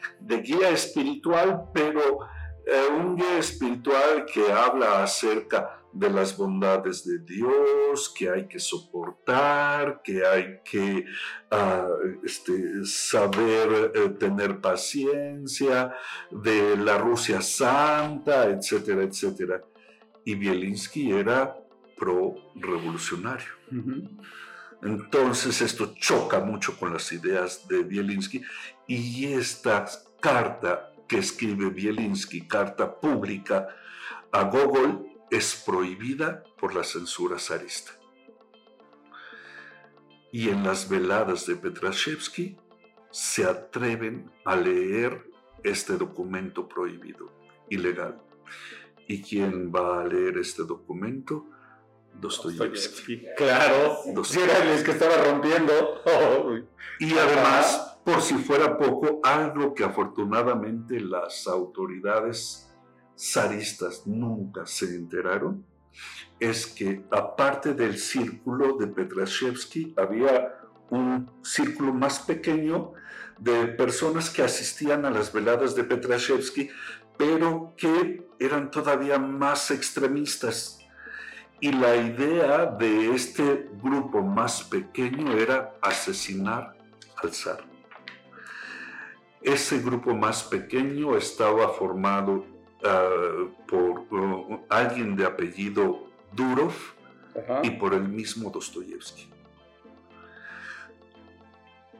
guía espiritual, pero eh, un guía espiritual que habla acerca de las bondades de Dios, que hay que soportar, que hay que ah, este, saber eh, tener paciencia, de la Rusia santa, etcétera, etcétera. Y Bielinski era pro-revolucionario. Entonces esto choca mucho con las ideas de Bielinski y esta carta que escribe Bielinski, carta pública a Gogol, es prohibida por la censura zarista. Y en las veladas de Petrashevsky se atreven a leer este documento prohibido, ilegal. ¿Y quién va a leer este documento? Dostoyevsky. Claro, Dostoyevsky. el que estaba rompiendo. [LAUGHS] Y además, por si fuera poco, algo que afortunadamente las autoridades zaristas nunca se enteraron, es que aparte del círculo de Petrashevsky, había un círculo más pequeño de personas que asistían a las veladas de Petrashevsky, pero que eran todavía más extremistas. Y la idea de este grupo más pequeño era asesinar al zar. Ese grupo más pequeño estaba formado ah, por uh, alguien de apellido Durov Ajá. y por el mismo Dostoyevsky.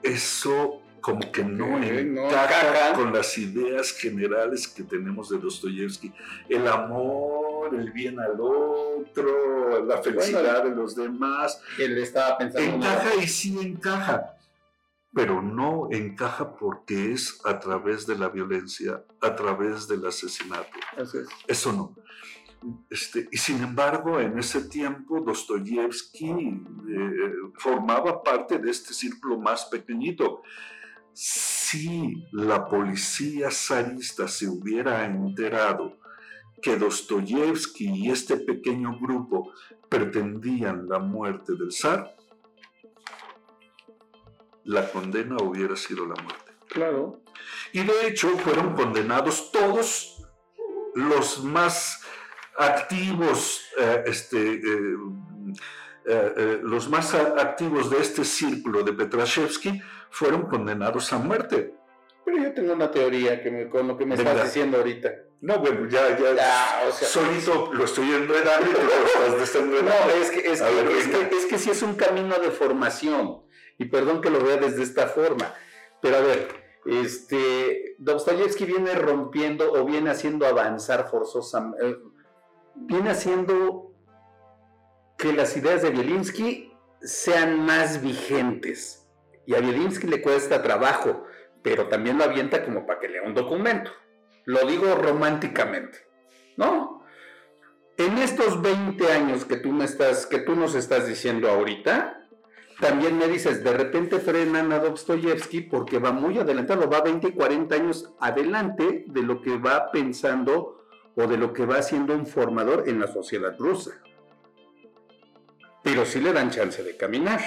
Eso como que no Ok, no encaja encaja. con las ideas generales que tenemos de Dostoyevsky. El amor, el bien al otro, la felicidad de los demás. Él estaba pensando. Encaja y sí encaja, pero no encaja porque es a través de la violencia, a través del asesinato. Así es. Eso no. Este, y sin embargo, en ese tiempo, Dostoyevsky eh, formaba parte de este círculo más pequeñito. Si la policía zarista se hubiera enterado que Dostoyevsky y este pequeño grupo pretendían la muerte del zar, la condena hubiera sido la muerte. Claro. Y de hecho fueron condenados todos los más activos, eh, este, eh, eh, los más activos de este círculo de Petrashevsky fueron condenados a muerte. Pero yo tengo una teoría que me- con lo que me estás diciendo ahorita. No, bueno, ya, ya, Ya, o sea- solito lo estoy enredando y tú lo estás. No, es que, es, que, ver, es, que, es que sí es un camino de formación. Y perdón que lo vea desde esta forma. Pero a ver, este, Dostoyevsky viene rompiendo o viene haciendo avanzar forzosamente, viene haciendo que las ideas de Bielinski sean más vigentes. Y a Bielinski le cuesta trabajo, pero también lo avienta como para que lea un documento. Lo digo románticamente, ¿no? En estos 20 años que tú, me estás, que tú nos estás diciendo ahorita, también me dices, de repente frenan a Dostoyevsky porque va muy adelantado, va 20 y 40 años adelante de lo que va pensando o de lo que va siendo un formador en la sociedad rusa. Pero sí le dan chance de caminar.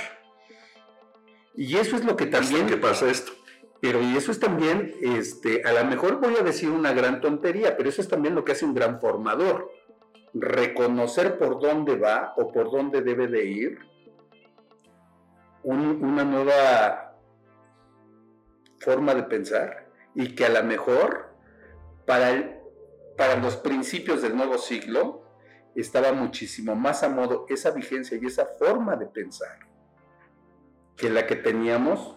Y eso es lo que también... ¿Qué pasa esto? Pero y eso es también, este, a lo mejor voy a decir una gran tontería, pero eso es también lo que hace un gran formador. Reconocer por dónde va o por dónde debe de ir un- una nueva forma de pensar y que a lo mejor para, el- para los principios del nuevo siglo estaba muchísimo más a modo esa vigencia y esa forma de pensar que la que teníamos.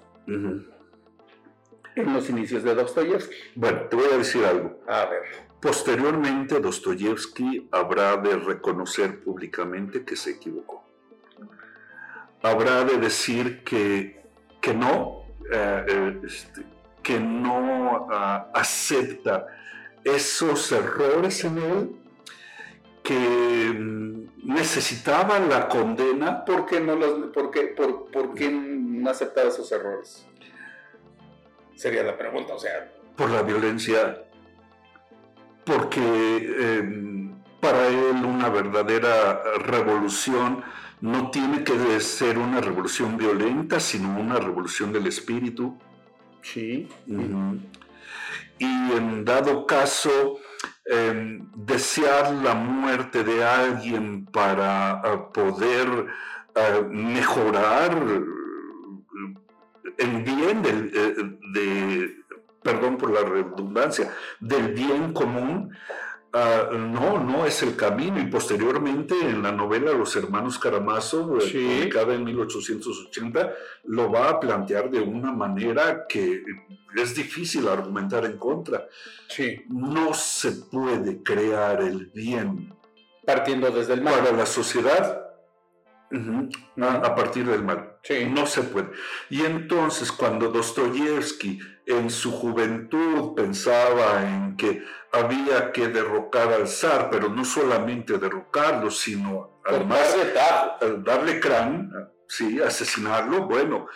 En los inicios de Dostoyevsky. Bueno, te voy a decir algo. A ver. Posteriormente, Dostoyevsky habrá de reconocer públicamente que se equivocó. Habrá de decir que, que no, eh, eh, este, que no ah, acepta esos errores en él, que mm, necesitaba la condena ¿Por qué no, los, por qué, por, por qué no aceptar esos errores? Sería la pregunta, o sea. por la violencia, porque eh, para él una verdadera revolución no tiene que ser una revolución violenta, sino una revolución del espíritu. Sí. Y en dado caso, eh, desear la muerte de alguien para ah, poder ah, mejorar eh, el bien del, eh, de, perdón por la redundancia, del bien común, ah, no, no es el camino. Y posteriormente en la novela Los Hermanos Karamazov, eh, Sí. publicada en 1880, lo va a plantear de una manera que es difícil argumentar en contra. Sí. No se puede crear el bien Partiendo desde el para mal. la sociedad a partir del mal. Sí. No se puede. Y entonces cuando Dostoyevsky en su juventud pensaba en que había que derrocar al zar, pero no solamente derrocarlo, sino además de tajo. eh, darle crán, sí, asesinarlo, bueno,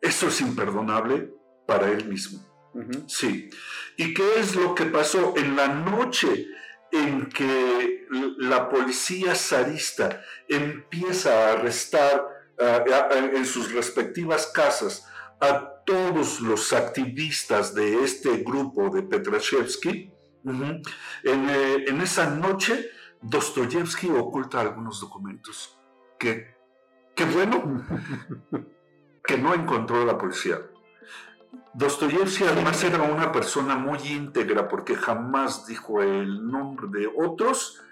eso es imperdonable para él mismo. Sí. ¿Y qué es lo que pasó en la noche en que la policía zarista empieza a arrestar en sus respectivas casas a todos los activistas de este grupo de Petrashevsky? En, eh, en esa noche, Dostoyevsky oculta algunos documentos que, que bueno, [LAUGHS] que no encontró la policía. Dostoyevsky además era una persona muy íntegra porque jamás dijo el nombre de otros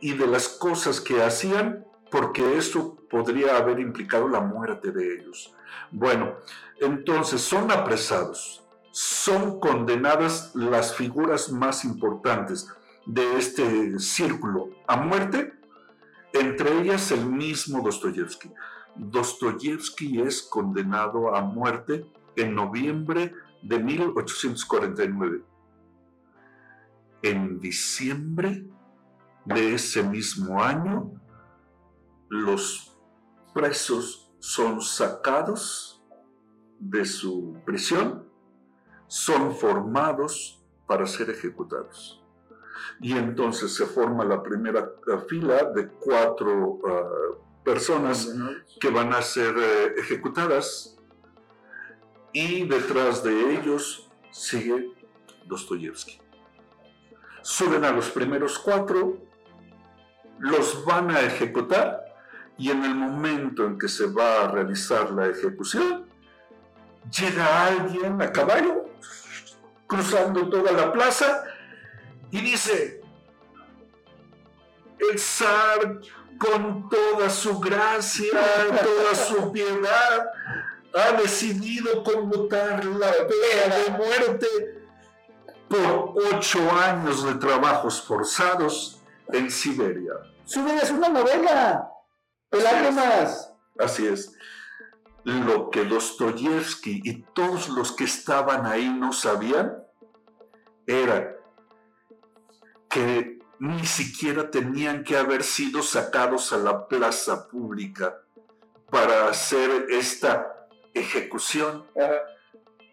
y de las cosas que hacían porque eso podría haber implicado la muerte de ellos. Bueno, entonces son apresados, son condenadas las figuras más importantes de este círculo a muerte, entre ellas el mismo Dostoyevsky. Dostoyevsky es condenado a muerte en noviembre de 1849. En diciembre de ese mismo año, los presos son sacados de su prisión, son formados para ser ejecutados. Y entonces se forma la primera fila de cuatro ah, personas que van a ser eh, ejecutadas y detrás de ellos sigue Dostoyevsky. Suben a los primeros cuatro, los van a ejecutar y en el momento en que se va a realizar la ejecución, llega alguien a caballo cruzando toda la plaza y dice, el zar con toda su gracia, toda su piedad, ha decidido conmutar la pena de muerte por ocho años de trabajos forzados en Siberia. Su vida es una novela. De lágrimas. Así es. Lo que Dostoyevsky y todos los que estaban ahí no sabían era que ni siquiera tenían que haber sido sacados a la plaza pública para hacer esta ejecución, Ajá.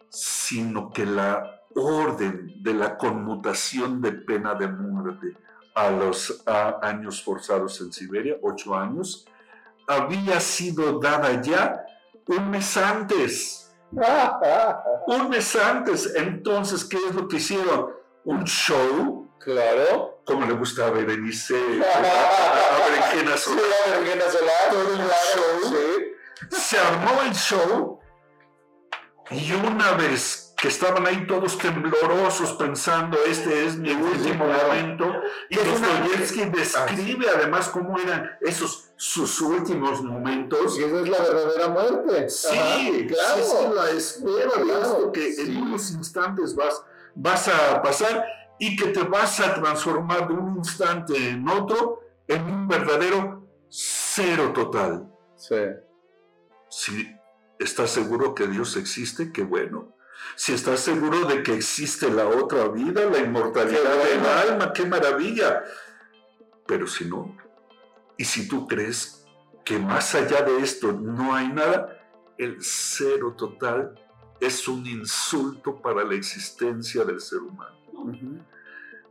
sino que la orden de la conmutación de pena de muerte a los años forzados en Siberia, ocho años, había sido dada ya un mes antes. [LAUGHS] un mes antes. Entonces, ¿qué es lo que hicieron? Un show. Claro. Como le gusta a Berenice, [LAUGHS] a Berenjena Solar. Sí, a Berenjena Solar. Todo un show. Se armó el show y una vez que estaban ahí todos temblorosos pensando, este es mi último momento, y Dostoyevsky describe además cómo eran esos sus últimos momentos. Y esa es la verdadera muerte. Sí, claro. Esa es la espera de esto que en unos instantes vas, vas a pasar y que te vas a transformar de un instante en otro en un verdadero cero total. Sí. Si estás seguro que Dios existe, qué bueno. Si estás seguro de que existe la otra vida, la inmortalidad del alma, qué maravilla. Pero si no, y si tú crees que más allá de esto no hay nada, el cero total es un insulto para la existencia del ser humano.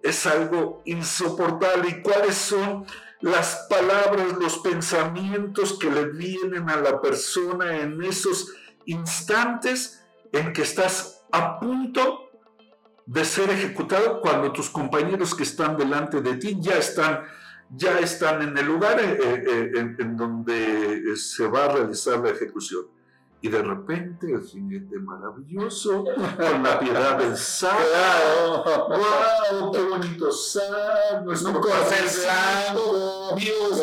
Es algo insoportable. ¿Y cuáles son las palabras, los pensamientos que le vienen a la persona en esos instantes en que estás a punto de ser ejecutado cuando tus compañeros que están delante de ti ya están, ya están en el lugar eh, eh, en donde se va a realizar la ejecución y de repente el jinete maravilloso con la piedad del sábado. ¡Wow! ¡Qué bonito sábado! Nuestro corcel blanco. Dios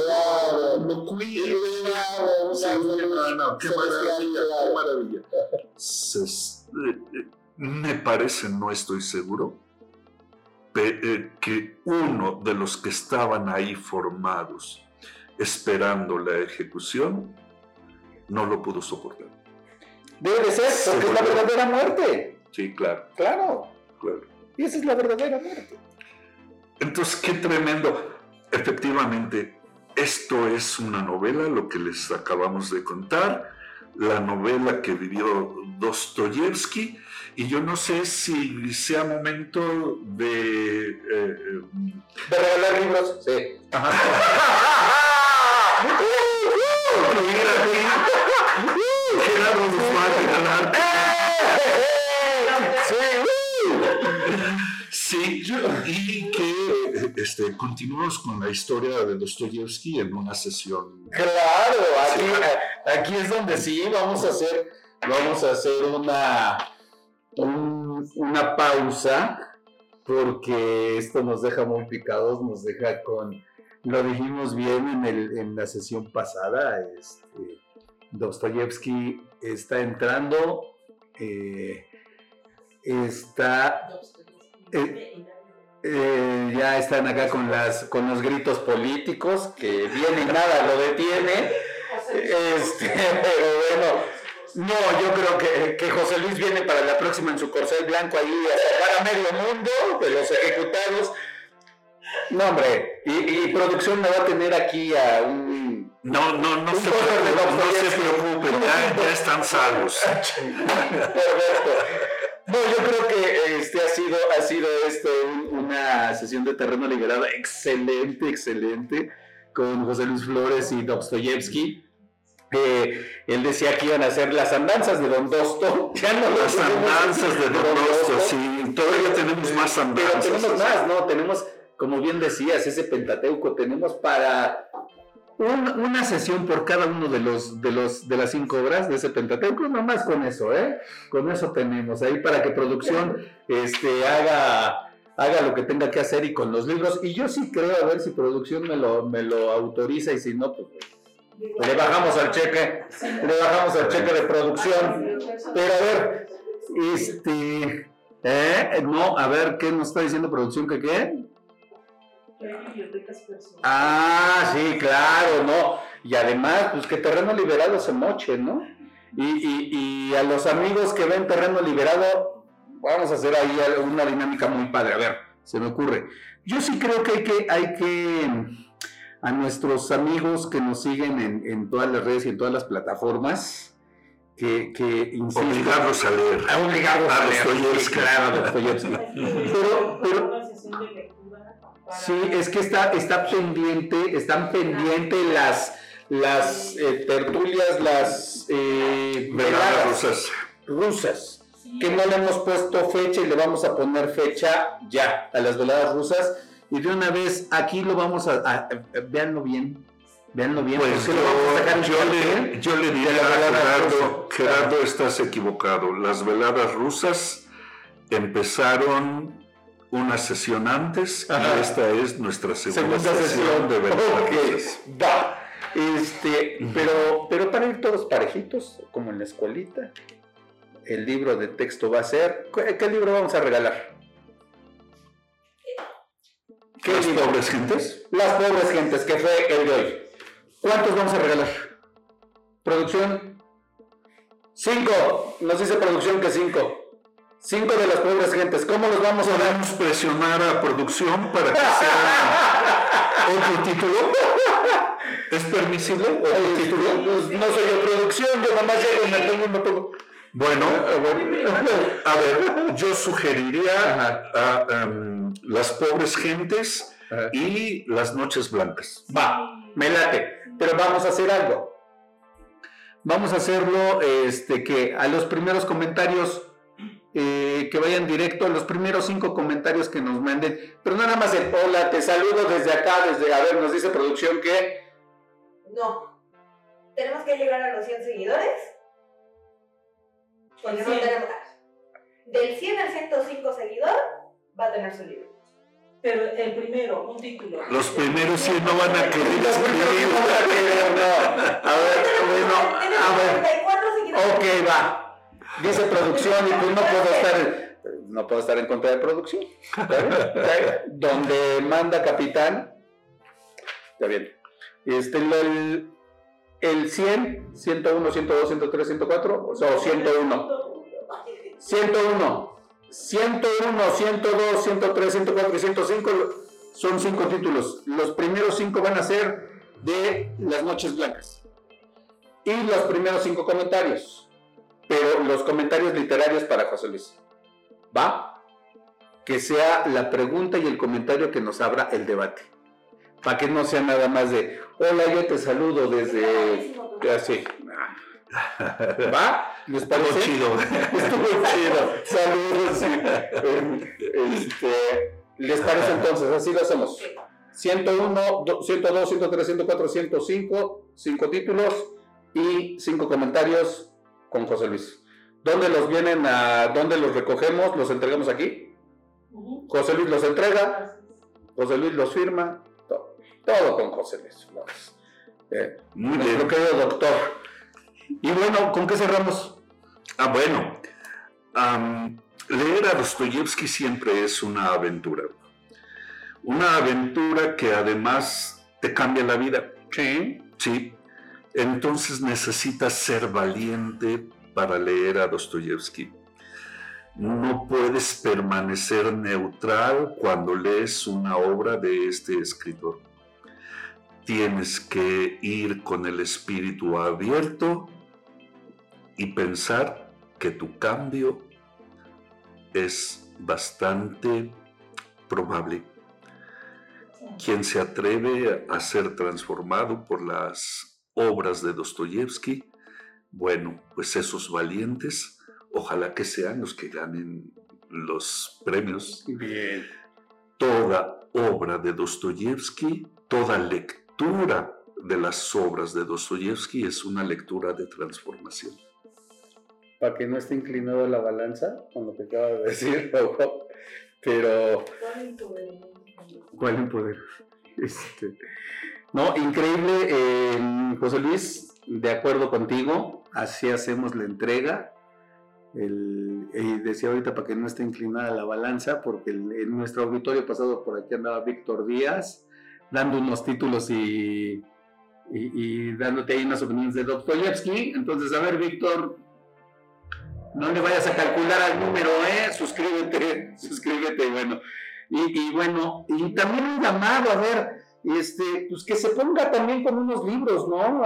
lo cuide. ¡Qué maravilla! ¡Qué maravilla! Se- eh, me parece, no estoy seguro, eh, que uno de los que estaban ahí formados esperando la ejecución no lo pudo soportar. Debe de ser, porque es la verdadera muerte. Sí, claro, Claro. claro. Y esa es la verdadera muerte. Entonces, qué tremendo. Efectivamente, esto es una novela, lo que les acabamos de contar, la novela que vivió Dostoyevsky, y yo no sé si sea momento de... eh, eh, ¿De regalar libros? Sí. aquí. [LAUGHS] [LAUGHS] Gerardo nos va a regalar. Sí, y que este, continuamos con la historia de Dostoyevsky en una sesión. Claro, aquí, aquí es donde sí vamos a hacer, vamos a hacer una, un- una pausa, porque esto nos deja muy picados, nos deja con, lo dijimos bien en, el, en la sesión pasada, este, Dostoyevsky está entrando, eh, está, eh, eh, ya están acá con, las, con los gritos políticos, que bien y nada lo detiene. Este, pero bueno, no, yo creo que, que José Luis viene para la próxima en su corcel blanco ahí a salvar a medio mundo de los ejecutados. No, hombre, y, y producción me va a tener aquí a un... No, no, no se preocupen, no se preocupen, ya, ya están salvos. [LAUGHS] Perfecto. No, yo creo que este ha sido, ha sido esto un- una sesión de terreno liberado excelente, excelente, con José Luis Flores y Dostoyevsky. Eh, él decía que iban a hacer las andanzas de Don Dosto. [LAUGHS] Ya no Las andanzas de Don Dosto, sí, todavía tenemos más Pero andanzas. tenemos más, ¿no? Tenemos, como bien decías, ese Pentateuco, tenemos para un- una sesión por cada uno de los, de los de las cinco obras de ese Pentateuco, nomás con eso, ¿eh? Con eso tenemos ahí para que producción este, haga, haga lo que tenga que hacer y con los libros. Y yo sí creo, a ver si producción me lo, me lo autoriza y si no, pues le bajamos al cheque, le bajamos al cheque de producción. Pero a ver, este, ¿eh? No, a ver, ¿qué nos está diciendo producción que qué? Ah, sí, claro, no. Y además, pues que terreno liberado se moche, ¿no? Y, y, y a los amigos que ven terreno liberado, vamos a hacer ahí una dinámica muy padre. A ver, se me ocurre. Yo sí creo que hay que, hay que a nuestros amigos que nos siguen en, en todas las redes y en todas las plataformas, que, que insisto, Obligarlos a leer. a obligarlos a, A leer, Dostoyevsky. claro, a Dostoyevsky. Pero- pero- Sí, es que está, está pendiente, están pendientes las, las eh, tertulias, las eh, Veladas rusas. rusas, Sí, que no le hemos puesto fecha y le vamos a poner fecha ya a las veladas rusas. Y de una vez aquí lo vamos a, a- a- véanlo bien, véanlo bien. Pues porque lo vamos a sacar yo, le, yo le diría a Gerardo. Gerardo, estás equivocado. Las veladas rusas empezaron una sesión antes Ajá. y esta es nuestra segunda, segunda sesión de veladas Ok, rusas. va. Este, pero, pero para ir todos parejitos, como en la escuelita, el libro de texto va a ser. ¿Qué, qué libro vamos a regalar? ¿Qué ¿Las libro? pobres gentes? Las pobres gentes, que fue el de hoy. ¿Cuántos vamos a regalar? ¿Producción? Cinco. Nos dice producción que cinco. Cinco de las pobres gentes. ¿Cómo los vamos a? ¿Podemos presionar a producción para que sea [LAUGHS] otro título? ¿Es permisible otro título? no soy yo producción, yo nomás llego y me pongo y me pongo. Bueno, Ah, bueno. a ver, yo sugeriría a, em, las pobres gentes y las noches blancas. Va, me late. Pero vamos a hacer algo. Vamos a hacerlo, este, que a los primeros comentarios eh, que vayan directo, a los primeros cinco comentarios que nos manden. Pero no nada más el hola, te saludo desde acá, desde, a ver, nos dice producción que No. Tenemos que llegar a los 100 seguidores. Porque no 100. tenemos. Del 100 al 105 seguidor va a tener su libro. Pero el primero, un título. Los primeros sí no van a querer escribir. no no. A ver, bueno, a ver. 34 seguidores. Ok, va. Dice producción y pues no puedo estar, no puedo estar en contra de producción. Donde manda capitán. Está bien. Este, el, el 100, 101, 102, 103, 104, o sea, 101. 101. 101, 102, 103, 104 y 105 son cinco títulos. Los primeros cinco van a ser de las noches blancas. Y los primeros cinco comentarios. Pero los comentarios literarios para José Luis. ¿Va? Que sea la pregunta y el comentario que nos abra el debate. Para que no sea nada más de, hola, yo te saludo desde... Así. ¿Va? ¿Les Estuvo parece? chido. Estuvo chido. Saludos. Este, ¿Les parece entonces? Así lo hacemos. 101, do- 102, 103, 104, 105, 5 títulos y 5 comentarios con José Luis. ¿Dónde los vienen a, dónde los recogemos? ¿Los entregamos aquí? José Luis los entrega, José Luis los firma, todo, todo con José Luis Flores. Eh, Muy nuestro bien. querido doctor. Y bueno, ¿con qué cerramos? Ah, bueno. Leer a Dostoyevsky siempre es una aventura. Una aventura que además te cambia la vida. Sí. Sí. Entonces necesitas ser valiente para leer a Dostoyevsky. No puedes permanecer neutral cuando lees una obra de este escritor. Tienes que ir con el espíritu abierto y pensar que tu cambio es bastante probable. Quien se atreve a ser transformado por las obras de Dostoyevsky, bueno, pues esos valientes, ojalá que sean los que ganen los premios. Bien. Toda obra de Dostoyevsky, toda lectura de las obras de Dostoyevsky es una lectura de transformación. Para que no esté inclinado la balanza con lo que acaba de decir, [LAUGHS] pero ¿Cuál es tu veneno? ¿cuál en poder? Este, no, increíble, eh, José Luis, de acuerdo contigo, así hacemos la entrega. El- decía ahorita para que no esté inclinada la balanza, porque en nuestro auditorio pasado por aquí andaba Víctor Díaz, dando unos títulos y, y, dándote ahí unas opiniones de Dostoyevsky. Entonces, a ver, Víctor, no le vayas a calcular al número, ¿eh? Suscríbete, [LAUGHS] suscríbete, bueno. Y, y bueno, y también un llamado, a ver, este, pues que se ponga también con unos libros, ¿no?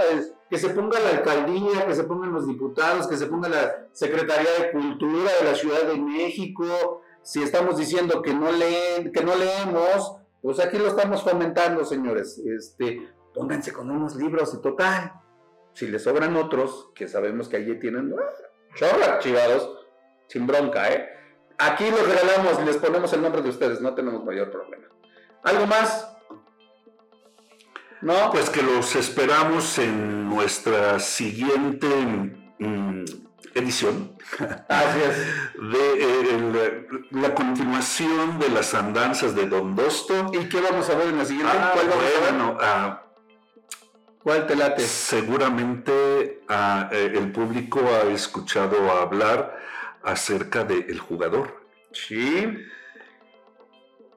Que se ponga la alcaldía, que se pongan los diputados, que se ponga la Secretaría de Cultura de la Ciudad de México. Si estamos diciendo que no leen, que no leemos, pues aquí lo estamos fomentando, señores. Este, pónganse con unos libros y total. Si les sobran otros, que sabemos que allí tienen ah, chorro archivados, sin bronca, ¿eh? Aquí los regalamos, les ponemos el nombre de ustedes, no tenemos mayor problema. ¿Algo más? ¿No? Pues que los esperamos en nuestra siguiente mm, edición Así es. [LAUGHS] de eh, la continuación de las andanzas de Don Dosto. ¿Y qué vamos a ver en la siguiente? Ah, ¿Cuál vamos a ver? bueno, ah, ¿Cuál te late? seguramente ah, eh, el público ha escuchado hablar acerca de El Jugador Sí.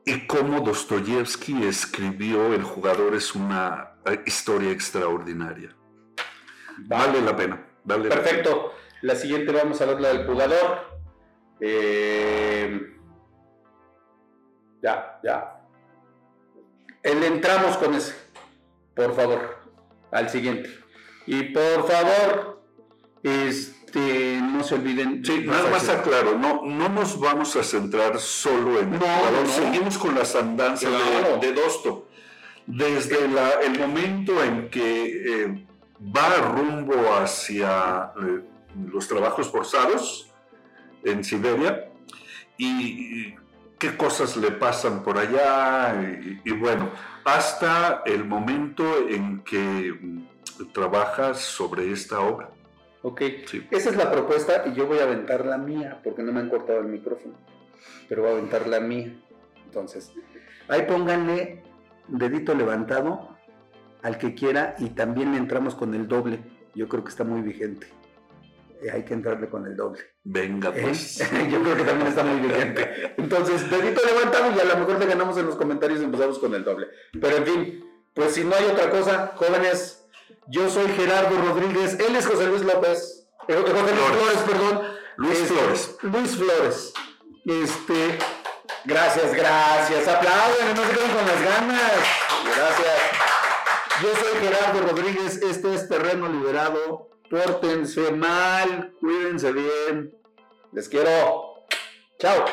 Y cómo Dostoyevsky escribió El Jugador es una eh, historia extraordinaria. Vale la pena. Vale la pena. Perfecto. La siguiente vamos a ver la del jugador. Eh, ya, ya. Le entramos con ese. Por favor. Al siguiente. Y por favor, este, no se olviden. Sí, nada más aclaro, no, no nos vamos a centrar solo en No, seguimos con las andanzas de- Claro. de, Dosto. Desde la- el momento en que eh, va rumbo hacia eh, los trabajos forzados en Siberia y, qué cosas le pasan por allá y, y bueno, hasta el momento en que trabaja sobre esta obra. Ok. Sí. Esa es la propuesta y yo voy a aventar la mía porque no me han cortado el micrófono. Pero voy a aventar la mía. Entonces, ahí pónganle dedito levantado al que quiera y también le entramos con el doble. Yo creo que está muy vigente. Eh, hay que entrarle con el doble. Venga, ¿eh? pues. [LAUGHS] Yo creo que también está muy vigente. Entonces, dedito levantado y a lo mejor le ganamos en los comentarios y empezamos con el doble. Pero en fin, pues si no hay otra cosa, jóvenes, yo soy Gerardo Rodríguez, él es José Luis López, eh, José Luis Flores. Flores, perdón. Luis Este, Flores. Luis Flores. Este, gracias, gracias. Aplauden, no se queden con las ganas. Gracias. Yo soy Gerardo Rodríguez, este es Terreno Liberado. Pórtense mal, cuídense bien. Les quiero. Chao.